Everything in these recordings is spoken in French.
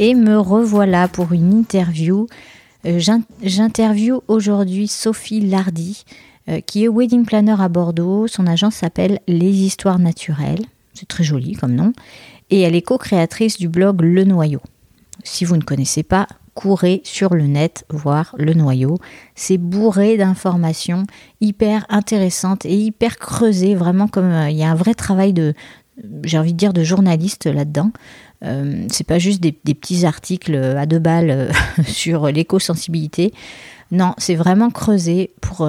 Et me revoilà pour une interview. Euh, j'interview aujourd'hui Sophie Lardy, euh, qui est wedding planner à Bordeaux. Son agence s'appelle Les Histoires Naturelles. C'est très joli comme nom. Et elle est co-créatrice du blog Le Noyau. Si vous ne connaissez pas, courez sur le net voir le noyau. C'est bourré d'informations hyper intéressantes et hyper creusées, vraiment comme euh, il y a un vrai travail de, j'ai envie de dire, de journaliste là-dedans. Euh, c'est pas juste des, petits articles à deux balles euh, sur l'éco-sensibilité. Non, c'est vraiment creusé pour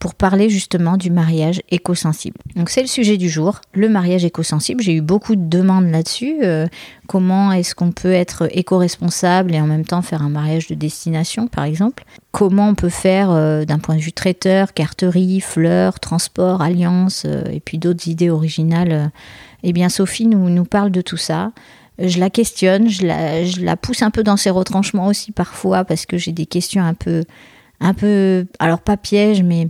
pour parler justement du mariage éco-sensible. Donc c'est le sujet du jour, le mariage éco-sensible. J'ai eu beaucoup de demandes là-dessus. Euh, comment est-ce qu'on peut être éco-responsable et en même temps faire un mariage de destination, par exemple? Comment on peut faire euh, d'un point de vue traiteur, carterie, fleurs, transport, alliance, euh, et puis d'autres idées originales Eh bien Sophie nous, parle de tout ça je la questionne, je la, je la, pousse un peu dans ses retranchements aussi parfois parce que j'ai des questions un peu, un peu, alors pas piège, mais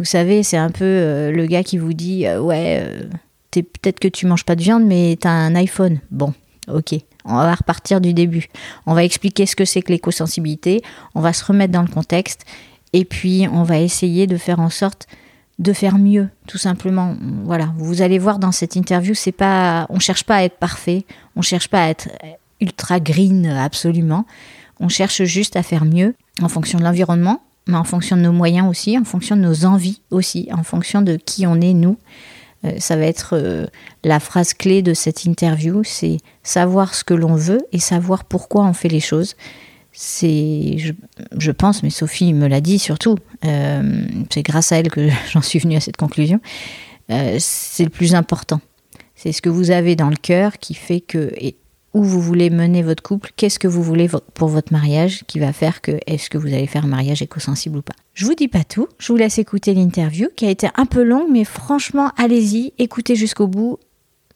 vous savez, c'est un peu euh, le gars qui vous dit euh, Ouais, euh, peut-être que tu manges pas de viande, mais tu as un iPhone. Bon, ok. On va repartir du début. On va expliquer ce que c'est que l'éco-sensibilité. On va se remettre dans le contexte. Et puis, on va essayer de faire en sorte de faire mieux, tout simplement. Voilà. Vous allez voir dans cette interview, c'est pas, on cherche pas à être parfait. On cherche pas à être ultra green absolument. On cherche juste à faire mieux en fonction de l'environnement, mais en fonction de nos moyens aussi, en fonction de nos envies aussi, en fonction de qui on est nous. Euh, ça va être euh, la phrase clé de cette interview, c'est savoir ce que l'on veut et savoir pourquoi on fait les choses. C'est, je, pense, mais Sophie me l'a dit surtout, euh, c'est grâce à elle que j'en suis venue à cette conclusion, c'est le plus important. C'est ce que vous avez dans le cœur qui fait que, où vous voulez mener votre couple, qu'est-ce que vous voulez pour votre mariage qui va faire que est-ce que vous allez faire un mariage éco-sensible ou pas? Je vous dis pas tout, je vous laisse écouter l'interview qui a été un peu longue, mais franchement, allez-y, écoutez jusqu'au bout.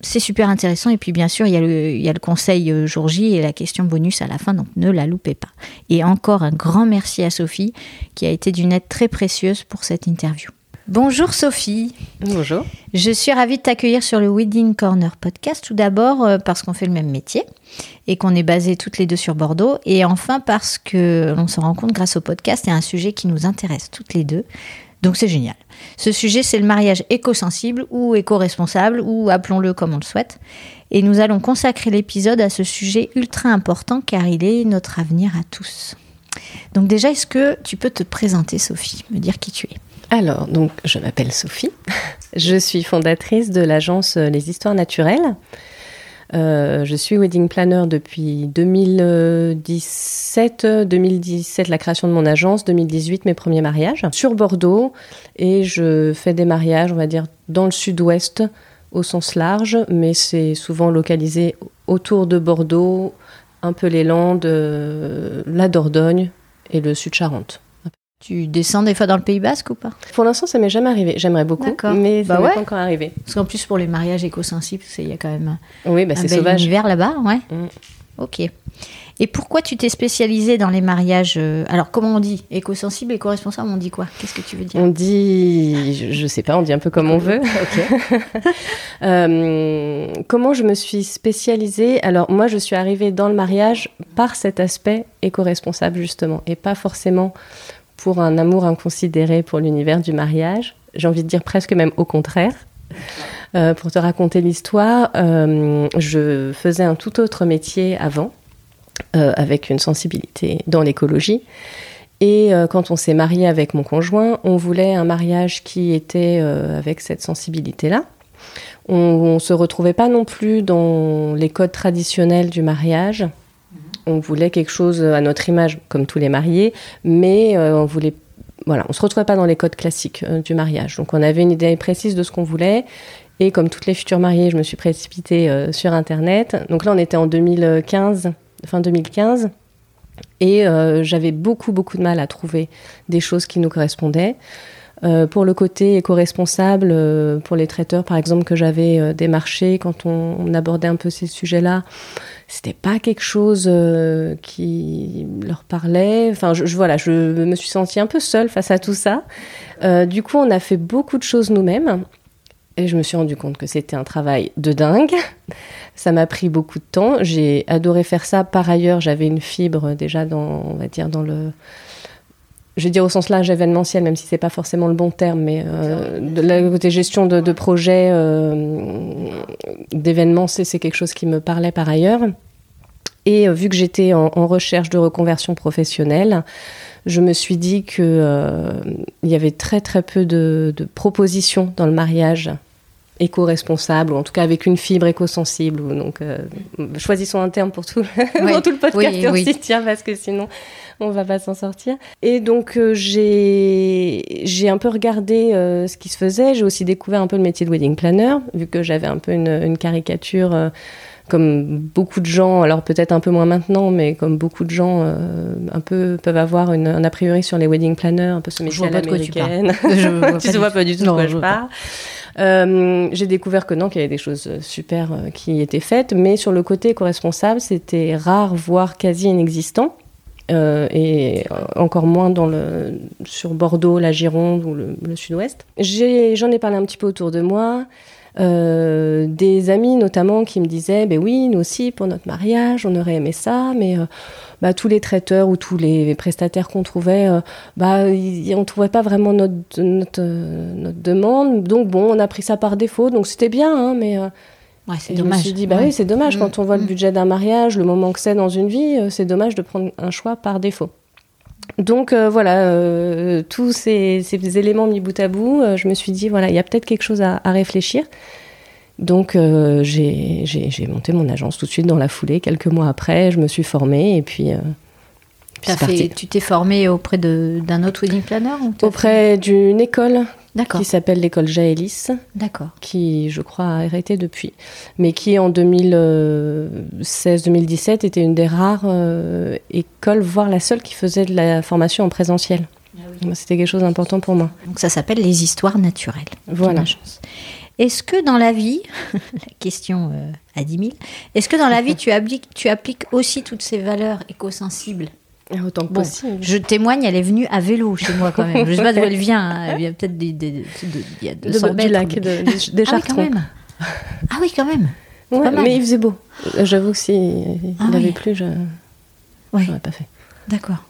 C'est super intéressant. Et puis, bien sûr, il y, a le, il y a le conseil euh, jour J et la question bonus à la fin, donc ne la loupez pas. Et encore un grand merci à Sophie qui a été d'une aide très précieuse pour cette interview. Bonjour Sophie. Bonjour. Je suis ravie de t'accueillir sur le Wedding Corner podcast. Tout d'abord euh, parce qu'on fait le même métier et qu'on est basé toutes les deux sur Bordeaux. Et enfin parce que l'on se rend compte grâce au podcast, il y a un sujet qui nous intéresse toutes les deux. Donc c'est génial. Ce sujet, c'est le mariage éco-sensible ou éco-responsable ou appelons-le comme on le souhaite. Et nous allons consacrer l'épisode à ce sujet ultra important car il est notre avenir à tous. Donc déjà, est-ce que tu peux te présenter Sophie, me dire qui tu es? Alors, donc, je m'appelle Sophie. Je suis fondatrice de l'agence Les Histoires Naturelles. Euh, je suis wedding planner depuis 2017, 2017 la création de mon agence, 2018 mes premiers mariages sur Bordeaux et je fais des mariages, on va dire, dans le sud-ouest au sens large, mais c'est souvent localisé autour de Bordeaux, un peu les Landes, euh, la Dordogne et le sud-Charente. Tu descends des fois dans le Pays Basque ou pas? Pour l'instant, ça m'est jamais arrivé. J'aimerais beaucoup, mais ça bah pas encore arrivé. Parce qu'en plus, pour les mariages éco-sensibles, il y a quand même oui, bah, un bel sauvage. univers là-bas, ouais. Mm. Ok. Et pourquoi tu t'es spécialisée dans les mariages euh, Alors, comment on dit Éco-sensible, éco-responsable, on dit quoi? Qu'est-ce que tu veux dire? On dit, je, ne sais pas, on dit un peu comme on veut. Ok. euh, comment je me suis spécialisée? Alors, moi, je suis arrivée dans le mariage par cet aspect éco-responsable, justement, et pas forcément pour un amour inconsidéré pour l'univers du mariage. J'ai envie de dire presque même au contraire. Euh, pour te raconter l'histoire, euh, je faisais un tout autre métier avant. avec une sensibilité dans l'écologie. Et quand on s'est marié avec mon conjoint, on voulait un mariage qui était avec cette sensibilité-là. On ne se retrouvait pas non plus dans les codes traditionnels du mariage. On voulait quelque chose à notre image, comme tous les mariés, mais on voulait voilà, on se retrouvait pas dans les codes classiques euh, du mariage. Donc on avait une idée précise de ce qu'on voulait. Et comme toutes les futures mariées, je me suis précipitée euh, sur Internet. Donc là, on était en 2015, fin 2015. Et euh, j'avais beaucoup, beaucoup de mal à trouver des choses qui nous correspondaient. pour le côté éco-responsable, pour les traiteurs, par exemple, que j'avais démarché quand on, abordait un peu ces sujets-là, c'était pas quelque chose euh, qui leur parlait. Enfin, je, voilà, je me suis sentie un peu seule face à tout ça. Euh, du coup, on a fait beaucoup de choses nous-mêmes. Et je me suis rendu compte que c'était un travail de dingue. Ça m'a pris beaucoup de temps. J'ai adoré faire ça. Par ailleurs, j'avais une fibre déjà dans, on va dire, dans le, je vais dire au sens large événementiel, même si c'est pas forcément le bon terme, mais euh, de la côté gestion de, de projets, euh, d'événements, c'est quelque chose qui me parlait par ailleurs. Et euh, vu que j'étais en, recherche de reconversion professionnelle, je me suis dit que euh, il y avait très très peu de, de propositions dans le mariage éco-responsable, ou en tout cas avec une fibre éco-sensible. Donc, euh, choisissons un terme pour tout, pour tout le podcast oui, oui. tient, parce que sinon, on va pas s'en sortir. Et donc, euh, j'ai un peu regardé euh, ce qui se faisait. J'ai aussi découvert un peu le métier de wedding planner, vu que j'avais un peu une, une caricature. Euh, comme beaucoup de gens, alors peut-être un peu moins maintenant, mais comme beaucoup de gens euh, un peu peuvent avoir une, un a priori sur les wedding planners, un peu ce métier à l'américaine. Tu, vois tu ne vois pas du tout de quoi je parle. Euh, j'ai découvert que non, qu'il y avait des choses super euh, qui étaient faites, mais sur le côté éco-responsable, c'était rare, voire quasi inexistant. Euh, et encore moins dans le, sur Bordeaux, la Gironde ou le, sud-ouest. J'en ai, parlé un petit peu autour de moi. Euh, des amis notamment qui me disaient ben oui nous aussi pour notre mariage on aurait aimé ça mais euh, bah, tous les traiteurs ou tous les prestataires qu'on trouvait bah y, on trouvait pas vraiment notre, demande donc bon on a pris ça par défaut donc c'était bien hein, mais Ouais, c'est dommage. Je me suis dit, bah ouais. oui, c'est dommage. Mmh, quand on voit le budget d'un mariage, le moment que c'est dans une vie, c'est dommage de prendre un choix par défaut. Donc euh, voilà, euh, tous ces, ces, éléments mis bout à bout, euh, je me suis dit, voilà, il y a peut-être quelque chose à, à réfléchir. Donc euh, j'ai monté mon agence tout de suite dans la foulée. Quelques mois après, je me suis formée et puis. Fait, tu t'es formée auprès d'un autre wedding planner Auprès d'une école qui s'appelle l'école Jaélis. D'accord. Qui, je crois, a arrêté depuis. Mais qui, en 2016-2017, était une des rares euh, écoles, voire la seule qui faisait de la formation en présentiel. Ah oui. C'était quelque chose d'important pour moi. Donc ça s'appelle les histoires naturelles. Voilà. Est-ce que dans la vie, la question euh, à 10 000, est-ce que dans la vie tu appliques, tu appliques aussi toutes ces valeurs éco-sensibles Autant que bon, possible. Je témoigne, elle est venue à vélo chez moi quand même. Je ne sais pas d'où elle vient. Hein. Elle vient peut-être des, des, de, il y a 200 de, mètres. Du lac, de, des, ah oui, quand même. Ah oui, quand même. Ouais, mais il faisait beau. J'avoue que si il ah n'avait oui. plus, je oui. n'aurais pas fait. D'accord.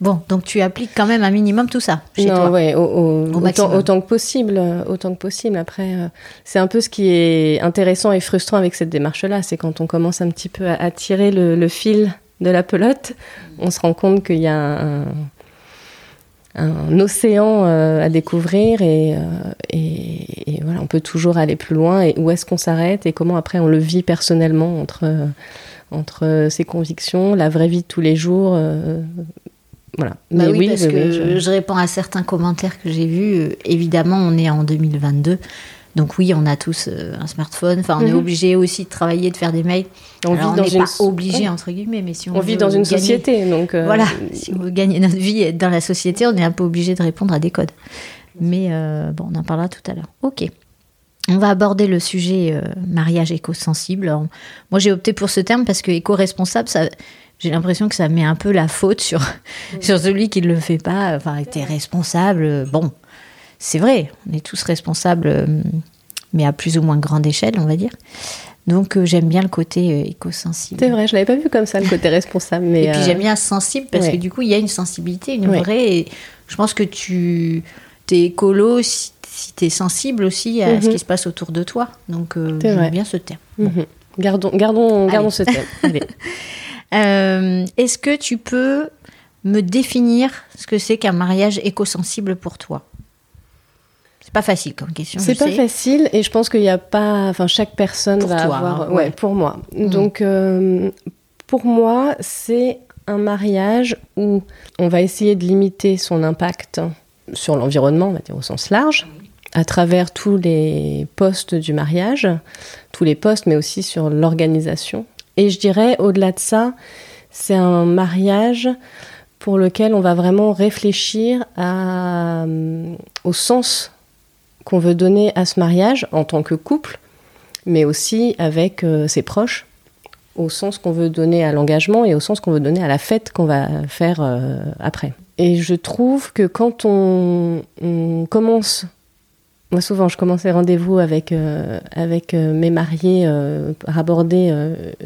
Bon, donc tu appliques quand même un minimum tout ça chez non, toi. Ouais, au, au, au autant, autant, que possible, autant que possible. Après, euh, c'est un peu ce qui est intéressant et frustrant avec cette démarche-là, c'est quand on commence un petit peu à, à tirer le, le, fil de la pelote, on se rend compte qu'il y a un, un océan euh, à découvrir et, euh, et, et, voilà, on peut toujours aller plus loin. Et où est-ce qu'on s'arrête et comment après on le vit personnellement entre entre ses convictions, la vraie vie de tous les jours. Euh, voilà. Bah Mais oui, oui, parce oui, que je... je... réponds à certains commentaires que j'ai vus. Euh, évidemment, on est en 2022. Donc oui, on a tous euh, un smartphone. Enfin, on mm -hmm. est obligé aussi de travailler, de faire des mails. On Alors, vit dans une... pas obligé entre guillemets, mais si on, on vit dans une gagner... société, donc euh... voilà. Si on veut gagner notre vie et être dans la société, on est un peu obligé de répondre à des codes. Mais euh, bon, on en parlera tout à l'heure. Ok. On va aborder le sujet euh, mariage éco-sensible. Moi, j'ai opté pour ce terme parce que éco-responsable, ça, j'ai l'impression que ça met un peu la faute sur, mmh. sur celui qui ne le fait pas. Enfin, t'es responsable. Bon, c'est vrai, on est tous responsables, mais à plus ou moins grande échelle, on va dire. Donc, euh, j'aime bien le côté euh, éco-sensible. C'est vrai, je l'avais pas vu comme ça, le côté responsable. Mais et puis, euh... j'aime bien sensible parce ouais. que du coup, il y a une sensibilité, une ouais. vraie. Et je pense que tu es écolo si, si tu es sensible aussi à mm -hmm. ce qui se passe autour de toi. Donc, euh, j'aime bien ce terme. Mm -hmm. Gardons, gardons, gardons ce thème. Est-ce que tu peux me définir ce que c'est qu'un mariage éco-sensible pour toi? Pas facile comme question. C'est pas facile et je pense qu'il n'y a pas. Enfin, chaque personne va avoir. Hein, ouais. pour moi. Mm. Donc, euh, pour moi, c'est un mariage où on va essayer de limiter son impact sur l'environnement, on va dire au sens large, à travers tous les postes du mariage, tous les postes, mais aussi sur l'organisation. Et je dirais, au-delà de ça, c'est un mariage pour lequel on va vraiment réfléchir à, euh, au sens qu'on veut donner à ce mariage en tant que couple, mais aussi avec euh, ses proches, au sens qu'on veut donner à l'engagement et au sens qu'on veut donner à la fête qu'on va faire euh, après. Et je trouve que quand on, commence, moi souvent je commence les rendez-vous avec, euh, avec mes mariés pour aborder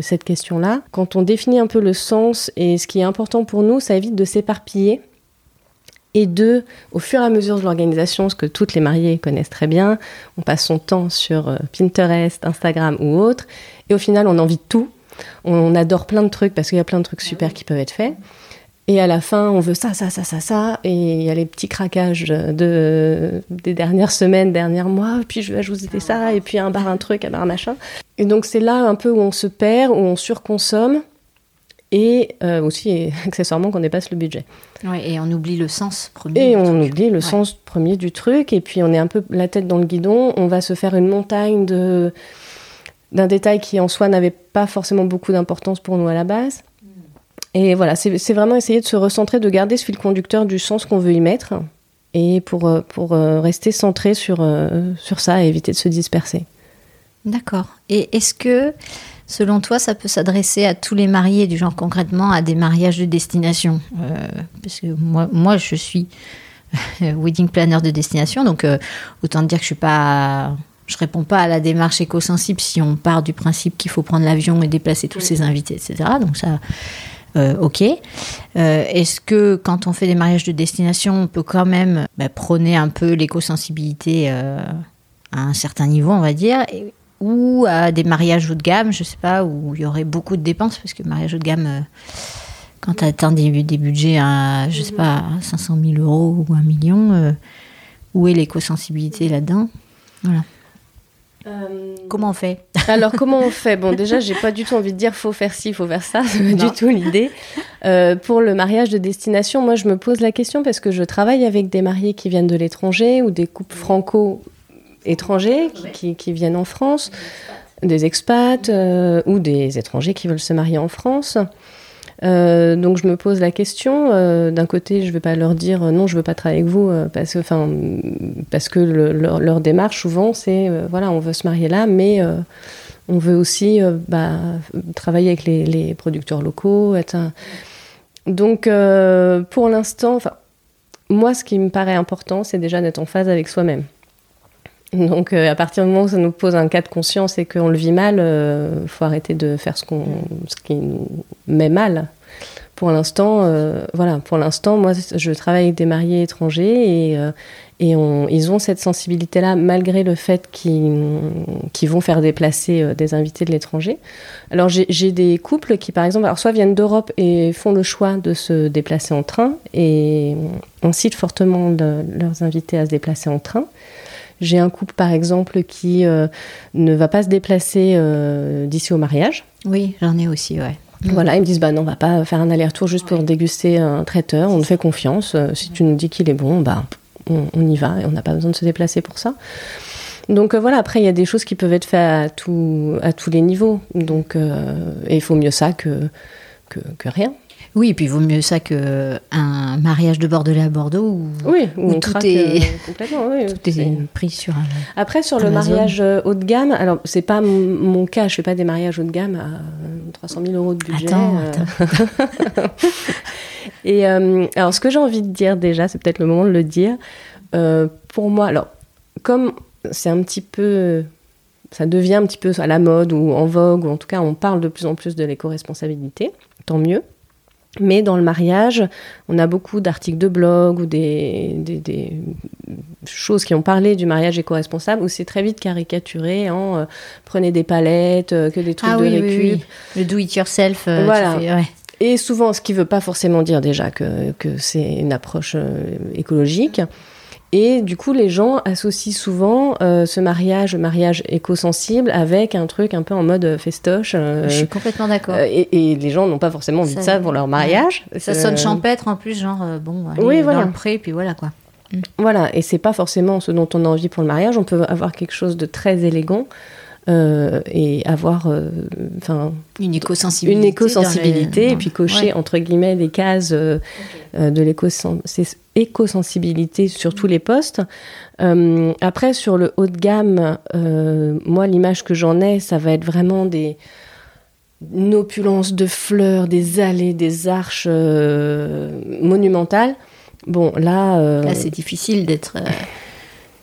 cette question-là, quand on définit un peu le sens et ce qui est important pour nous, ça évite de s'éparpiller et deux, au fur et à mesure de l'organisation, ce que toutes les mariées connaissent très bien, on passe son temps sur euh, Pinterest, Instagram ou autre, et au final, on envie de tout. On adore plein de trucs parce qu'il y a plein de trucs super qui peuvent être faits. Et à la fin, on veut ça, ça, ça, ça, ça. Et il y a les petits craquages de, des dernières semaines, derniers mois. Puis je vais ajouter ça, et puis un bar, un truc, un bar, machin. Et donc c'est là un peu où on se perd, où on surconsomme et euh, aussi accessoirement qu'on dépasse le budget. Ouais, et on oublie le sens premier. Et on oublie le sens premier du truc, et puis on est un peu la tête dans le guidon, on va se faire une montagne de d'un détail qui en soi n'avait pas forcément beaucoup d'importance pour nous à la base. Et voilà, c'est vraiment essayer de se recentrer, de garder ce fil conducteur du sens qu'on veut y mettre, et pour, euh, pour euh, rester centré sur, sur ça et éviter de se disperser. D'accord. Et est-ce que Selon toi, ça peut s'adresser à tous les mariés, du genre concrètement à des mariages de destination euh, Parce que moi, moi, je suis wedding planner de destination, donc euh, autant dire que je suis pas, je réponds pas à la démarche éco-sensible si on part du principe qu'il faut prendre l'avion et déplacer tous ses invités, etc. Donc ça, euh, ok. Est-ce que quand on fait des mariages de destination, on peut quand même bah, prôner un peu l'éco-sensibilité à un certain niveau, on va dire ou à des mariages haut de gamme, je sais pas, où il y aurait beaucoup de dépenses, parce que mariage haut de gamme, euh, quand tu atteins des, des, budgets à, je sais pas, 500 000 euros ou un million, euh, où est l'éco-sensibilité là-dedans? Voilà. Euh, comment on fait? Alors comment on fait? Bon déjà j'ai pas du tout envie de dire faut faire ci, faut faire ça, c'est pas du tout l'idée. pour le mariage de destination, moi je me pose la question parce que je travaille avec des mariés qui viennent de l'étranger ou des couples franco étrangers qui, viennent en France, des expats euh, ou des étrangers qui veulent se marier en France. Euh, donc je me pose la question. Euh, d'un côté, je ne vais pas leur dire non, je ne veux pas travailler avec vous parce que, parce que leur, démarche souvent c'est voilà, on veut se marier là, mais on veut aussi bah, travailler avec les, producteurs locaux. Donc pour l'instant, moi, ce qui me paraît important, c'est déjà d'être en phase avec soi-même. Donc euh, à partir du moment où ça nous pose un cas de conscience et qu'on le vit mal, euh, faut arrêter de faire ce, qu'on, ce qui nous met mal. Pour l'instant, euh, voilà, pour l'instant, moi, je travaille avec des mariés étrangers et, et ils ont cette sensibilité-là malgré le fait qu'ils, vont faire déplacer des invités de l'étranger. Alors j'ai, des couples qui, par exemple, alors soit viennent d'Europe et font le choix de se déplacer en train et incitent fortement leurs invités à se déplacer en train. J'ai un couple, par exemple, qui euh, ne va pas se déplacer euh, d'ici au mariage. Oui, j'en ai aussi, ouais. Mm. Voilà, ils me disent bah non, on va pas faire un aller-retour juste pour déguster un traiteur. On nous fait confiance. Euh, si tu nous dis qu'il est bon, bah on, y va et on n'a pas besoin de se déplacer pour ça. Donc voilà, après il y a des choses qui peuvent être faites à, tout, à tous les niveaux. Donc et il faut mieux ça que, que, que rien. Oui, et puis il vaut mieux ça qu'un mariage de Bordelais à Bordeaux où, oui, tout, est, euh, complètement, oui, tout est, pris sur un, Après, sur le mariage euh, haut de gamme, alors c'est pas mon cas, je fais pas des mariages haut de gamme à 300 000 euros de budget. Attends, euh. attends. et alors, ce que j'ai envie de dire déjà, c'est peut-être le moment de le dire. pour moi, alors, comme c'est un petit peu ça devient un petit peu à la mode ou en vogue, ou en tout cas on parle de plus en plus de l'éco-responsabilité, tant mieux. Mais dans le mariage, on a beaucoup d'articles de blog ou des, des, choses qui ont parlé du mariage éco-responsable où c'est très vite caricaturé en euh, prenez des palettes, euh, que des trucs ah de oui, récup. Le do it yourself. euh, Voilà. tu fais- ouais. Et souvent, ce qui ne veut pas forcément dire déjà que, que c'est une approche écologique. Et du coup, les gens associent souvent euh, ce mariage, mariage éco-sensible, avec un truc un peu en mode festoche. euh, Je suis complètement d'accord. euh, et, et les gens n'ont pas forcément envie de Ça- ça pour leur mariage. ça Euh, sonne champêtre en plus, genre euh, bon, allez, Oui, dans voilà. le pré, puis voilà quoi. Voilà, et c'est pas forcément ce dont on a envie pour le mariage. On peut avoir quelque chose de très élégant euh, et avoir, euh, Une éco-sensibilité. une et puis cocher Ouais. entre guillemets les cases euh, de l'éco-sensibilité sur tous les postes. Après, sur le haut de gamme, moi, l'image que j'en ai, ça va être vraiment des une opulence de fleurs, des allées, des arches monumentales. Bon, là, Là, c'est difficile d'être.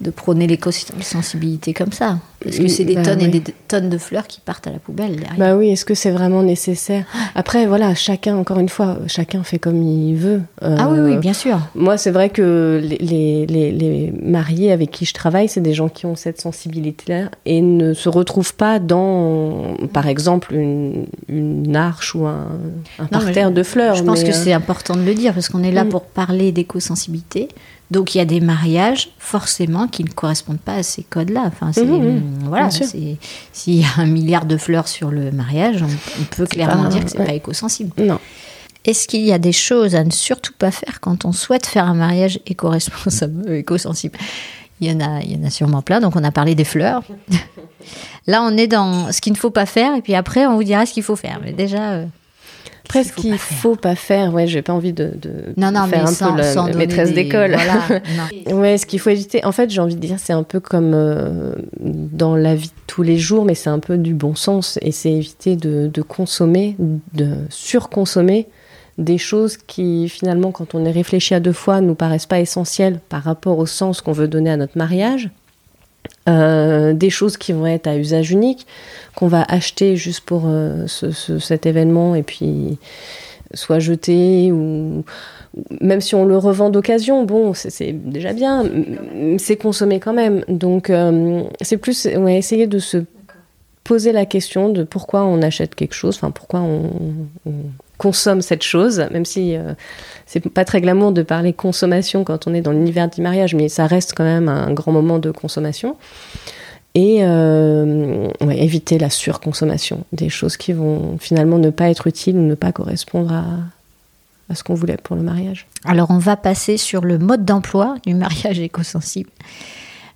Euh, de prôner l'éco-sensibilité comme ça. Parce que c'est des Bah tonnes oui. et des tonnes de fleurs qui partent à la poubelle derrière. Bah oui, est-ce que c'est vraiment nécessaire? Après, voilà, chacun, encore une fois, chacun fait comme il veut. ah oui, Euh, oui, bien sûr. Moi, c'est vrai que les, les, les- mariés avec qui je travaille, c'est des gens qui ont cette sensibilité-là et ne se retrouvent pas dans, par exemple, une, une arche ou un, un Non, parterre de fleurs. Je pense mais, que euh, c'est important de le dire parce qu'on est là Mm. pour parler d'éco-sensibilité. Donc il y a des mariages forcément qui ne correspondent pas à ces codes-là. Enfin, c'est, Mhm, mhm. voilà, sûr. c'est, s'il y a un milliard de fleurs sur le mariage, on, on peut clairement pas- dire que c'est ouais. pas éco-sensible. Non. Est-ce qu'il y a des choses à ne surtout pas faire quand on souhaite faire un mariage éco-responsable, euh, éco-sensible? Il y, en a, il y en a sûrement plein, donc on a parlé des fleurs. Là, on est dans ce qu'il ne faut pas faire, et puis après, on vous dira ce qu'il faut faire. Mais déjà, euh, Après, qu'il ce faut qu'il pas faire. faut pas faire, ouais, j'ai pas envie de, de non, non, faire un sans, peu la maîtresse des- d'école. Voilà. Ouais, ce qu'il faut éviter, en fait, j'ai envie de dire, c'est un peu comme euh, dans la vie de tous les jours, mais c'est un peu du bon sens, et c'est éviter de, de consommer, de surconsommer des choses qui, finalement, quand on est réfléchi à deux fois, nous paraissent pas essentielles par rapport au sens qu'on veut donner à notre mariage. Euh, des choses qui vont être à usage unique, qu'on va acheter juste pour euh, ce- ce- cet événement et puis soit jeter ou même si on le revend d'occasion, bon, c'est- déjà bien, c'est consommé quand même. Donc, euh, c'est plus ouais, essayer de se poser la question de pourquoi on achète quelque chose, enfin, pourquoi on, on consomme cette chose, même si euh, c'est pas très glamour de parler consommation quand on est dans l'univers du mariage, mais ça reste quand même un grand moment de consommation. Et euh, ouais, éviter la surconsommation, des choses qui vont finalement ne pas être utiles ou ne pas correspondre à, à ce qu'on voulait pour le mariage. Alors, on va passer sur le mode d'emploi du mariage éco-sensible.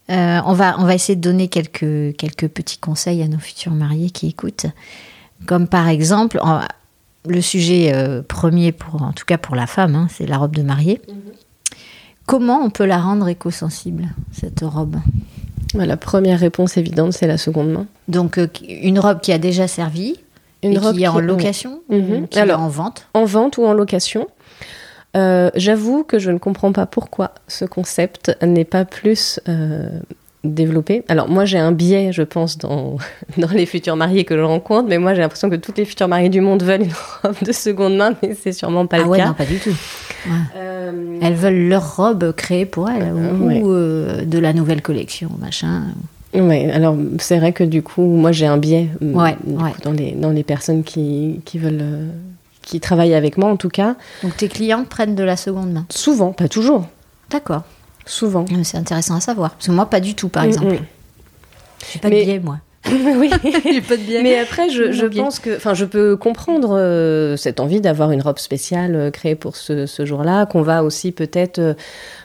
Euh, on, va, on va essayer de donner quelques, quelques petits conseils à nos futurs mariés qui écoutent. Comme par exemple, le sujet euh, premier, pour, en tout cas pour la femme, hein, c'est la robe de mariée. Comment on peut la rendre éco-sensible, cette robe? Ouais, La première réponse évidente, c'est la seconde main. Donc, euh, une robe qui a déjà servi, Une et robe qui est en location, Mhm. ou qui Alors, est en vente? en vente ou en location. Euh, J'avoue que je ne comprends pas pourquoi ce concept n'est pas plus euh, développé. Alors moi j'ai un biais, je pense, dans, dans les futurs mariés que je rencontre, mais moi j'ai l'impression que tous les futurs mariés du monde veulent une robe de seconde main, mais c'est sûrement pas ah le ouais, cas. non, pas du tout. Euh, Elles veulent leur robe créée pour elles, ou, ouais. ou, euh, de la nouvelle collection, machin. Ouais, alors c'est vrai que du coup, moi j'ai un biais euh, coup, dans, les, dans les personnes qui, qui veulent, euh, qui travaillent avec moi en tout cas. Donc tes clients prennent de la seconde main? Souvent, pas toujours, D'accord. Souvent. C'est intéressant à savoir. Parce que moi, pas du tout, par Mm, exemple. mm. J'ai pas Mais- de biais, moi. oui. Pas de biais. Mais après, je, pense que, enfin, je peux comprendre euh, cette envie d'avoir une robe spéciale euh, créée pour ce, ce jour-là, qu'on va aussi peut-être euh,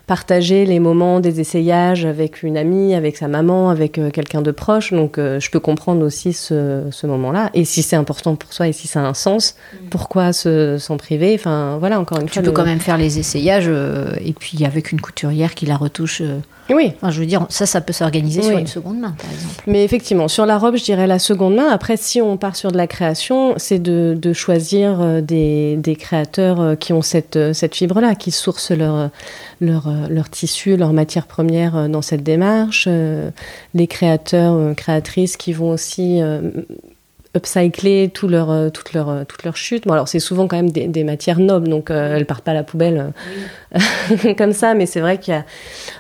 partager les moments des essayages avec une amie, avec sa maman, avec euh, quelqu'un de proche. Donc, euh, je peux comprendre aussi ce, ce moment-là. Et si c'est important pour soi et si ça a un sens, pourquoi se- s'en priver? Enfin, voilà, encore une Tu fois. peux le- quand même faire les essayages euh, et puis avec une couturière qui la retouche. Oui. Enfin, je veux dire, ça, ça peut s'organiser sur une seconde main, par exemple. Mais effectivement, sur la robe, je dirais la seconde main. Après, si on part sur de la création, c'est de, de choisir euh, des, des créateurs euh, qui ont cette, euh, cette fibre-là, qui sourcent leur, leur, leur tissu, leur matière première dans cette démarche. Les créateurs, créatrices qui vont aussi upcycler tout leur, euh, toute, leur, euh, toute leur chute. Bon, alors c'est souvent quand même des, des matières nobles, donc euh, elles partent pas à la poubelle euh, comme ça, mais c'est vrai qu'il y a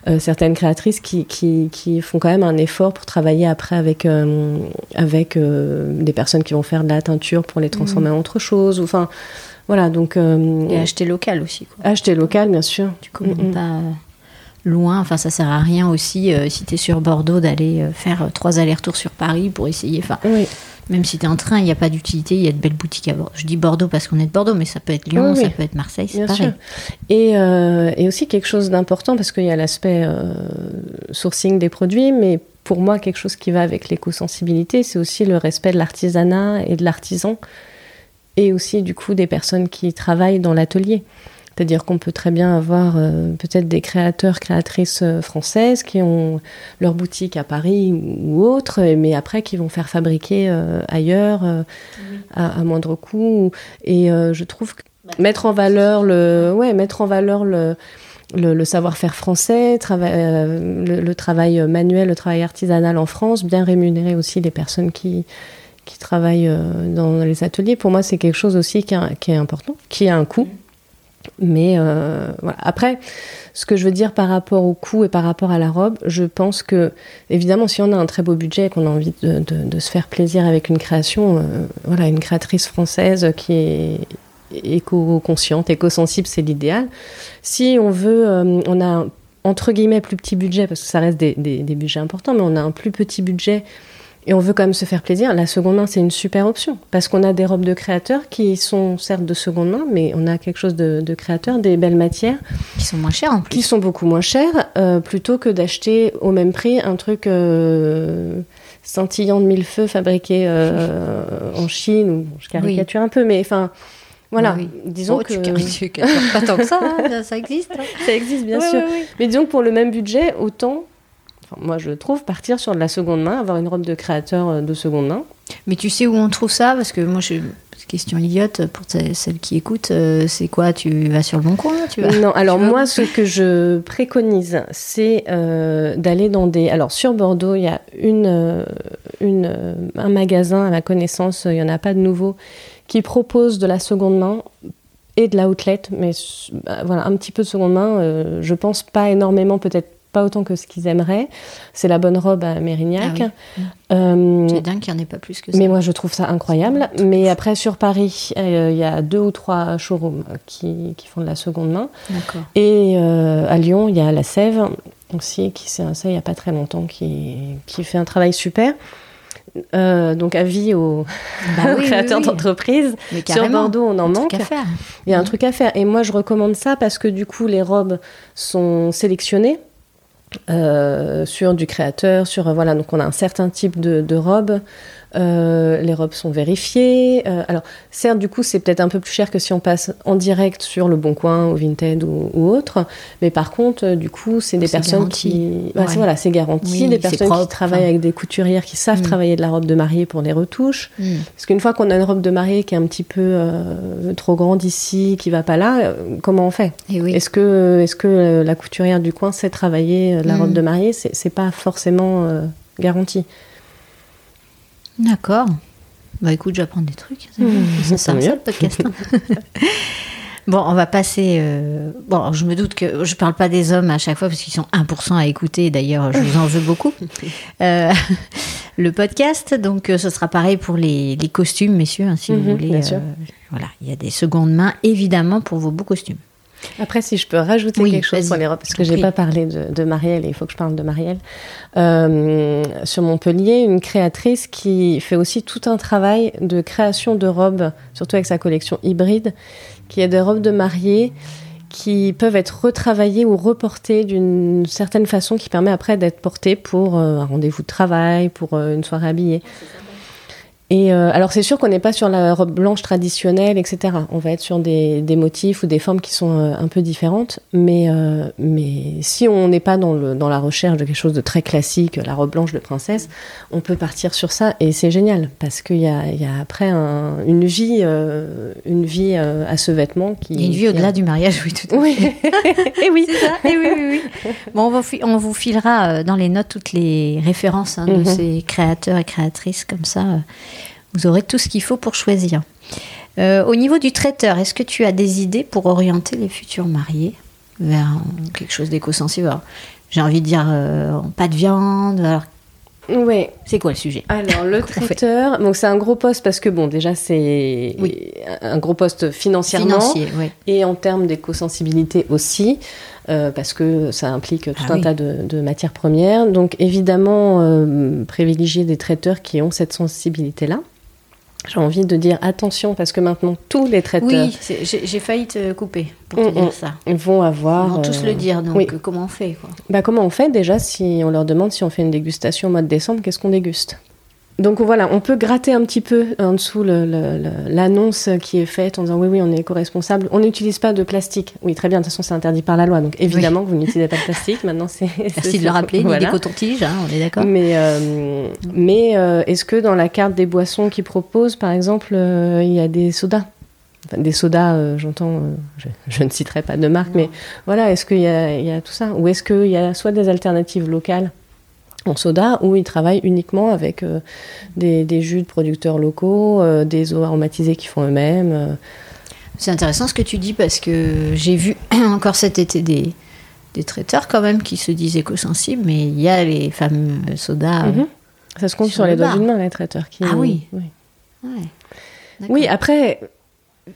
euh, certaines créatrices qui, qui, qui font quand même un effort pour travailler après avec, euh, avec euh, des personnes qui vont faire de la teinture pour les transformer en autre chose. Enfin, voilà, donc euh, Et acheter local aussi. Quoi. acheter local, bien sûr. Tu commandes Mm, mm. pas euh, loin. Enfin, ça sert à rien aussi euh, si tu es sur Bordeaux d'aller euh, faire euh, trois allers-retours sur Paris pour essayer. Enfin, Oui. même si tu es en train, il n'y a pas d'utilité. Il y a de belles boutiques à Bordeaux. Je dis Bordeaux parce qu'on est de Bordeaux, mais ça peut être Lyon, Oui, ça oui. peut être Marseille, c'est pareil. sûr. Et, euh, et aussi quelque chose d'important, parce qu'il y a l'aspect sourcing des produits, mais pour moi, quelque chose qui va avec l'éco-sensibilité, c'est aussi le respect de l'artisanat et de l'artisan, et aussi du coup des personnes qui travaillent dans l'atelier. C'est-à-dire qu'on peut très bien avoir euh, peut-être des créateurs, créatrices euh, françaises qui ont leur boutique à Paris ou autre, mais après qui vont faire fabriquer euh, ailleurs euh, à, à moindre coût. Et euh, je trouve que mettre en valeur le, ouais, mettre en valeur le, le, le savoir-faire français, trava- euh, le, le travail manuel, le travail artisanal en France, bien rémunérer aussi les personnes qui, qui travaillent dans les ateliers. Pour moi, c'est quelque chose aussi qui, est- qui est important, qui a un coût. Mais euh, voilà. Après, ce que je veux dire par rapport au coût et par rapport à la robe, je pense que, évidemment, si on a un très beau budget et qu'on a envie de, se faire plaisir avec une création, euh, voilà, une créatrice française qui est éco-consciente, éco-sensible, c'est l'idéal. Si on veut, euh, on a entre guillemets plus petit budget, parce que ça reste des budgets importants, mais on a un plus petit budget et on veut quand même se faire plaisir, la seconde main, c'est une super option. Parce qu'on a des robes de créateurs qui sont certes de seconde main, mais on a quelque chose de, de créateur, des belles matières, Qui sont moins chers en plus. qui sont beaucoup moins chères, euh, plutôt que d'acheter au même prix un truc euh, scintillant de mille feux fabriqué euh, en Chine, ou je caricature un peu, mais enfin... Voilà, Oui. disons Oh, que tu caricatures pas tant que ça, hein, ça existe. hein. ça existe bien Ouais, sûr. ouais, ouais. Mais disons que pour le même budget, autant, enfin, moi je trouve, partir sur de la seconde main, avoir une robe de créateur euh, de seconde main. Mais tu sais où on trouve ça? Parce que moi, je... question idiote pour celles qui écoutent, euh, c'est quoi? Tu vas sur le bon coin tu vas... Non, alors vas- moi, ce que je préconise, c'est euh, d'aller dans des. Alors sur Bordeaux, il y a une, une, un magasin à ma connaissance, il n'y en a pas de nouveau, qui propose de la seconde main et de la outlet, mais bah, voilà, un petit peu de seconde main. euh, je pense pas énormément, peut-être pas autant que ce qu'ils aimeraient. C'est la bonne robe à Mérignac. Ah oui. Euh, C'est dingue qu'il n'y en ait pas plus que ça. mais moi, je trouve ça incroyable. Mais après, sur Paris, euh, il y a deux ou trois showrooms qui, qui font de la seconde main. D'accord. Et euh, à Lyon, il y a la Sève aussi, qui s'est installée il n'y a pas très longtemps, qui, qui fait un travail super. Euh, donc avis aux, Bah aux oui, oui, créateurs oui. d'entreprises. Sur Bordeaux, on en manque. Il y a un truc à faire. Et moi, je recommande ça parce que du coup, les robes sont sélectionnées sur du créateur, sur euh, voilà. Donc, on a un certain type de, de robes. Euh, les robes sont vérifiées. Euh, alors, certes, du coup, c'est peut-être un peu plus cher que si on passe en direct sur le Bon Coin, au Vinted ou, ou autre. Mais par contre, euh, du coup, c'est des personnes garanti. qui, bah, Ouais. voilà, c'est garanti. Oui, des personnes propre, qui travaillent avec des couturières qui savent Mm. travailler de la robe de mariée pour les retouches. Hmm. Parce qu'une fois qu'on a une robe de mariée qui est un petit peu euh, trop grande ici, qui va pas là, comment on fait? Oui. Est-ce que, est que la couturière du coin sait travailler la Mm. robe de mariée? C'est pas forcément garanti. D'accord. Bah écoute, j'apprends des trucs. C'est Mmh, c'est ça, le podcast. hein. bon, on va passer. euh, Bon, alors, je me doute que je parle pas des hommes à chaque fois parce qu'ils sont 1% à écouter. D'ailleurs, je vous en veux beaucoup. Euh, le podcast, donc euh, ce sera pareil pour les, les costumes, messieurs, hein, si Mhm, vous voulez. bien sûr. Voilà, il y a des secondes mains, évidemment, pour vos beaux costumes. Après, si je peux rajouter Oui, quelque chose sur les robes, parce que j'ai pas parlé de, de Marielle et il faut que je parle de Marielle. Euh, sur Montpellier, une créatrice qui fait aussi tout un travail de création de robes, surtout avec sa collection hybride, qui est des robes de mariée qui peuvent être retravaillées ou reportées d'une certaine façon qui permet après d'être portées pour euh, un rendez-vous de travail, pour euh, une soirée habillée. Et euh, alors c'est sûr qu'on n'est pas sur la robe blanche traditionnelle, etc. On va être sur des, des motifs ou des formes qui sont euh, un peu différentes. Mais, euh, mais si on n'est pas dans, le, dans la recherche de quelque chose de très classique, la robe blanche de princesse, on peut partir sur ça et c'est génial parce qu'il y a, il y a après un- une vie, euh, une vie à ce vêtement qui. Il y a une vie au-delà du mariage, oui, tout à fait. Oui. et oui. C'est ça, et oui, oui, oui. Bon, on, va fi- on vous filera dans les notes toutes les références hein, de Mhm. ces créateurs et créatrices comme ça. Vous aurez tout ce qu'il faut pour choisir. Euh, au niveau du traiteur, est-ce que tu as des idées pour orienter les futurs mariés vers quelque chose d'éco-sensible J'ai envie de dire euh, pas de viande. Alors. C'est quoi le sujet? Alors, le traiteur, donc c'est un gros poste parce que, bon, déjà, c'est un gros poste financièrement. Financier. Et en termes d'éco-sensibilité aussi, euh, parce que ça implique tout Ah un oui. tas de, de matières premières. Donc, évidemment, privilégier des traiteurs qui ont cette sensibilité-là. J'ai envie de dire attention parce que maintenant, tous les traiteurs Oui, j'ai failli te couper pour te Mm, dire mm. ça. vont avoir. Ils vont tous euh, le dire, donc oui. euh, comment on fait quoi? Bah, comment on fait déjà si on leur demande si on fait une dégustation au mois de décembre, qu'est-ce qu'on déguste? Donc voilà, on peut gratter un petit peu en dessous l'annonce qui est faite en disant oui, oui, on est éco-responsable. On n'utilise pas de plastique. Oui, très bien, de toute façon, c'est interdit par la loi. Donc évidemment que vous n'utilisez pas de plastique. Maintenant, c'est. Merci de le rappeler, ni des cotons-tiges, hein, on est d'accord Mais, euh, mais euh, est-ce que dans la carte des boissons qu'ils proposent, par exemple, euh, il y a des sodas? Enfin, Des sodas, euh, j'entends, euh, je, je ne citerai pas de marque, mais voilà, est-ce qu'il y y a tout ça? Ou est-ce qu'il y a soit des alternatives locales? En soda, ou ils travaillent uniquement avec euh, des, des jus de producteurs locaux, euh, des eaux aromatisées qu'ils font eux-mêmes euh. C'est intéressant ce que tu dis parce que j'ai vu encore cet été des, des traiteurs quand même qui se disent éco-sensibles, mais il y a les fameux sodas. Mhm. Ça se compte Sur sur, le les doigts d'une main, les traiteurs. Qui, Ah oui. oui. ouais. Oui, après,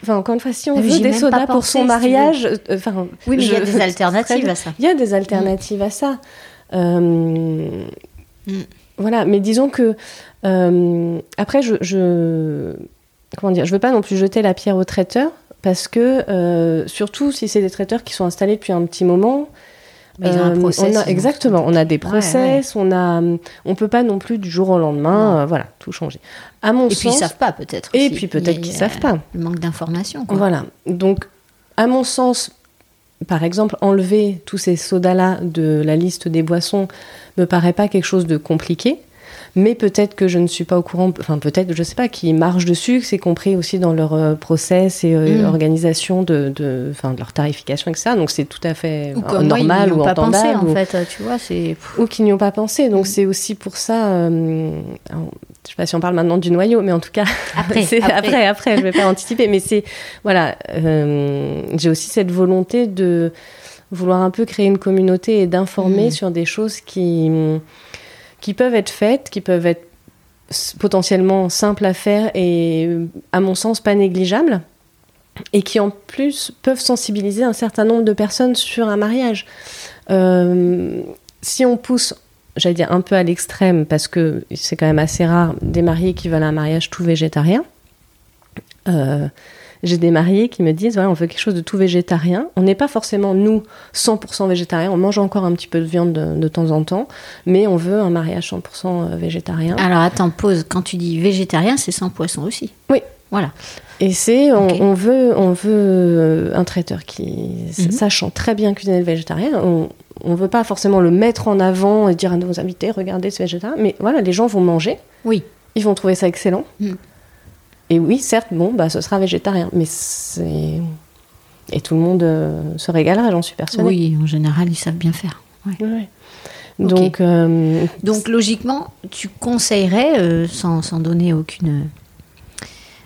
enfin, encore une fois, si on Ah, mais veut des sodas pour son mariage, enfin, Oui, mais il y a des alternatives à ça. Il y a des alternatives à ça. Euh, Mm. Voilà, mais disons que euh, après, je, je comment dire, je veux pas non plus jeter la pierre aux traiteurs parce que euh, surtout si c'est des traiteurs qui sont installés depuis un petit moment. Mais ils ont un process, on a- exactement, on a des Ouais, process, on a, on peut pas non plus du jour au lendemain, euh, voilà, tout changer. À mon Et puis ils sens, savent pas peut-être. et aussi. puis peut-être Il y a- qu'ils savent pas. Le manque d'informations. Voilà. Donc, à mon sens, par exemple, enlever tous ces sodas-là de la liste des boissons me paraît pas quelque chose de compliqué. Mais peut-être que je ne suis pas au courant, enfin peut-être, je sais pas, qui marchent dessus, que c'est compris aussi dans leur euh, process et euh, Mm. organisation de, de, de leur tarification, etc. Donc c'est tout à fait Ou euh, comme moi, normal n'y ou pas pensé entendable. en ou- fait. Tu vois, c'est. ou qui n'y ont pas pensé. Donc c'est aussi pour ça. euh, alors, je sais pas si on parle maintenant du noyau, mais en tout cas, Après, c'est après. après, après, je vais pas anticiper. Mais c'est voilà, euh, j'ai aussi cette volonté de vouloir un peu créer une communauté et d'informer Mm. sur des choses qui qui peuvent être faites, qui peuvent être potentiellement simples à faire et à mon sens pas négligeables et qui en plus peuvent sensibiliser un certain nombre de personnes sur un mariage. Euh, si on pousse, j'allais dire un peu à l'extrême, parce que c'est quand même assez rare, des mariés qui veulent un mariage tout végétarien. Euh, j'ai des mariés qui me disent, on veut quelque chose de tout végétarien. On n'est pas forcément, nous, 100% végétarien. On mange encore un petit peu de viande de, de temps en temps, mais on veut un mariage 100% végétarien. Alors attends, pause. Quand tu dis végétarien, c'est sans poisson aussi. Oui. Voilà. Et c'est, on, veut, on veut euh, un traiteur qui, Mhm. sachant très bien cuisiner le végétarien, on, on veut pas forcément le mettre en avant et dire à nos invités, regardez ce végétarien, mais voilà, les gens vont manger, Oui. ils vont trouver ça excellent. Mhm. Et oui, certes, bon, bah, ce sera végétarien, mais c'est. Et tout le monde euh, se régalera, j'en suis persuadée. Oui, en général, ils savent bien faire. Ouais. Ouais. Euh, Donc logiquement, tu conseillerais, euh, sans, sans donner aucune...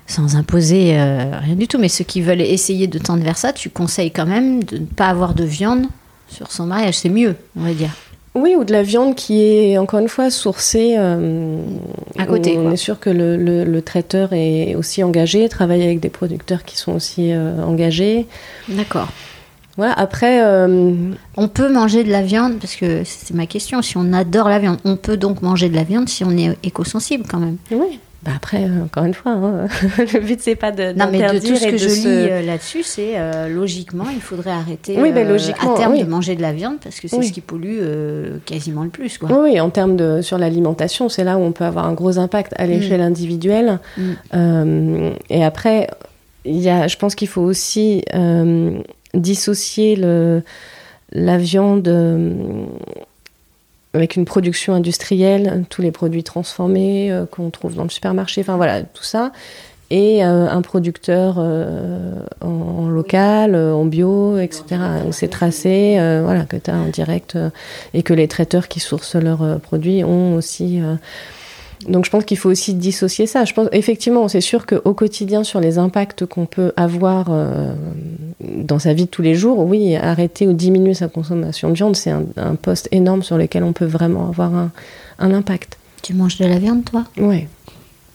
sans imposer euh, rien du tout, mais ceux qui veulent essayer de tendre vers ça, tu conseilles quand même de ne pas avoir de viande sur son mariage. C'est mieux, on va dire. Oui, ou de la viande qui est, encore une fois, sourcée. euh, À côté, On quoi. est sûr que le, le- le traiteur est aussi engagé, travaille avec des producteurs qui sont aussi euh, engagés. D'accord. Voilà, après, euh, On peut manger de la viande, parce que c'est ma question, si on adore la viande, on peut donc manger de la viande si on est éco-sensible quand même. oui. Bah après, euh, encore une fois, hein, le but, c'est pas de. Non, mais de tout ce que je lis euh, là-dessus, c'est euh, logiquement, il faudrait arrêter Oui, ben, euh, à terme oui. de manger de la viande parce que c'est Oui. ce qui pollue euh, quasiment le plus. Quoi. Oui, en termes de sur l'alimentation, c'est là où on peut avoir un gros impact à l'échelle individuelle. Mm. Et après, il y a, je pense qu'il faut aussi dissocier le, la viande avec une production industrielle, tous les produits transformés euh, qu'on trouve dans le supermarché, enfin voilà, tout ça. Et euh, un producteur euh, en, en local, en bio, etc. c'est tracé, voilà, que tu as en direct, et que les traiteurs qui sourcent leurs produits ont aussi Donc je pense qu'il faut aussi dissocier ça. Je pense effectivement, c'est sûr qu'au quotidien, sur les impacts qu'on peut avoir euh, dans sa vie de tous les jours, oui, arrêter ou diminuer sa consommation de viande, c'est un, poste énorme sur lequel on peut vraiment avoir un, impact. Tu manges de la viande, toi? Oui.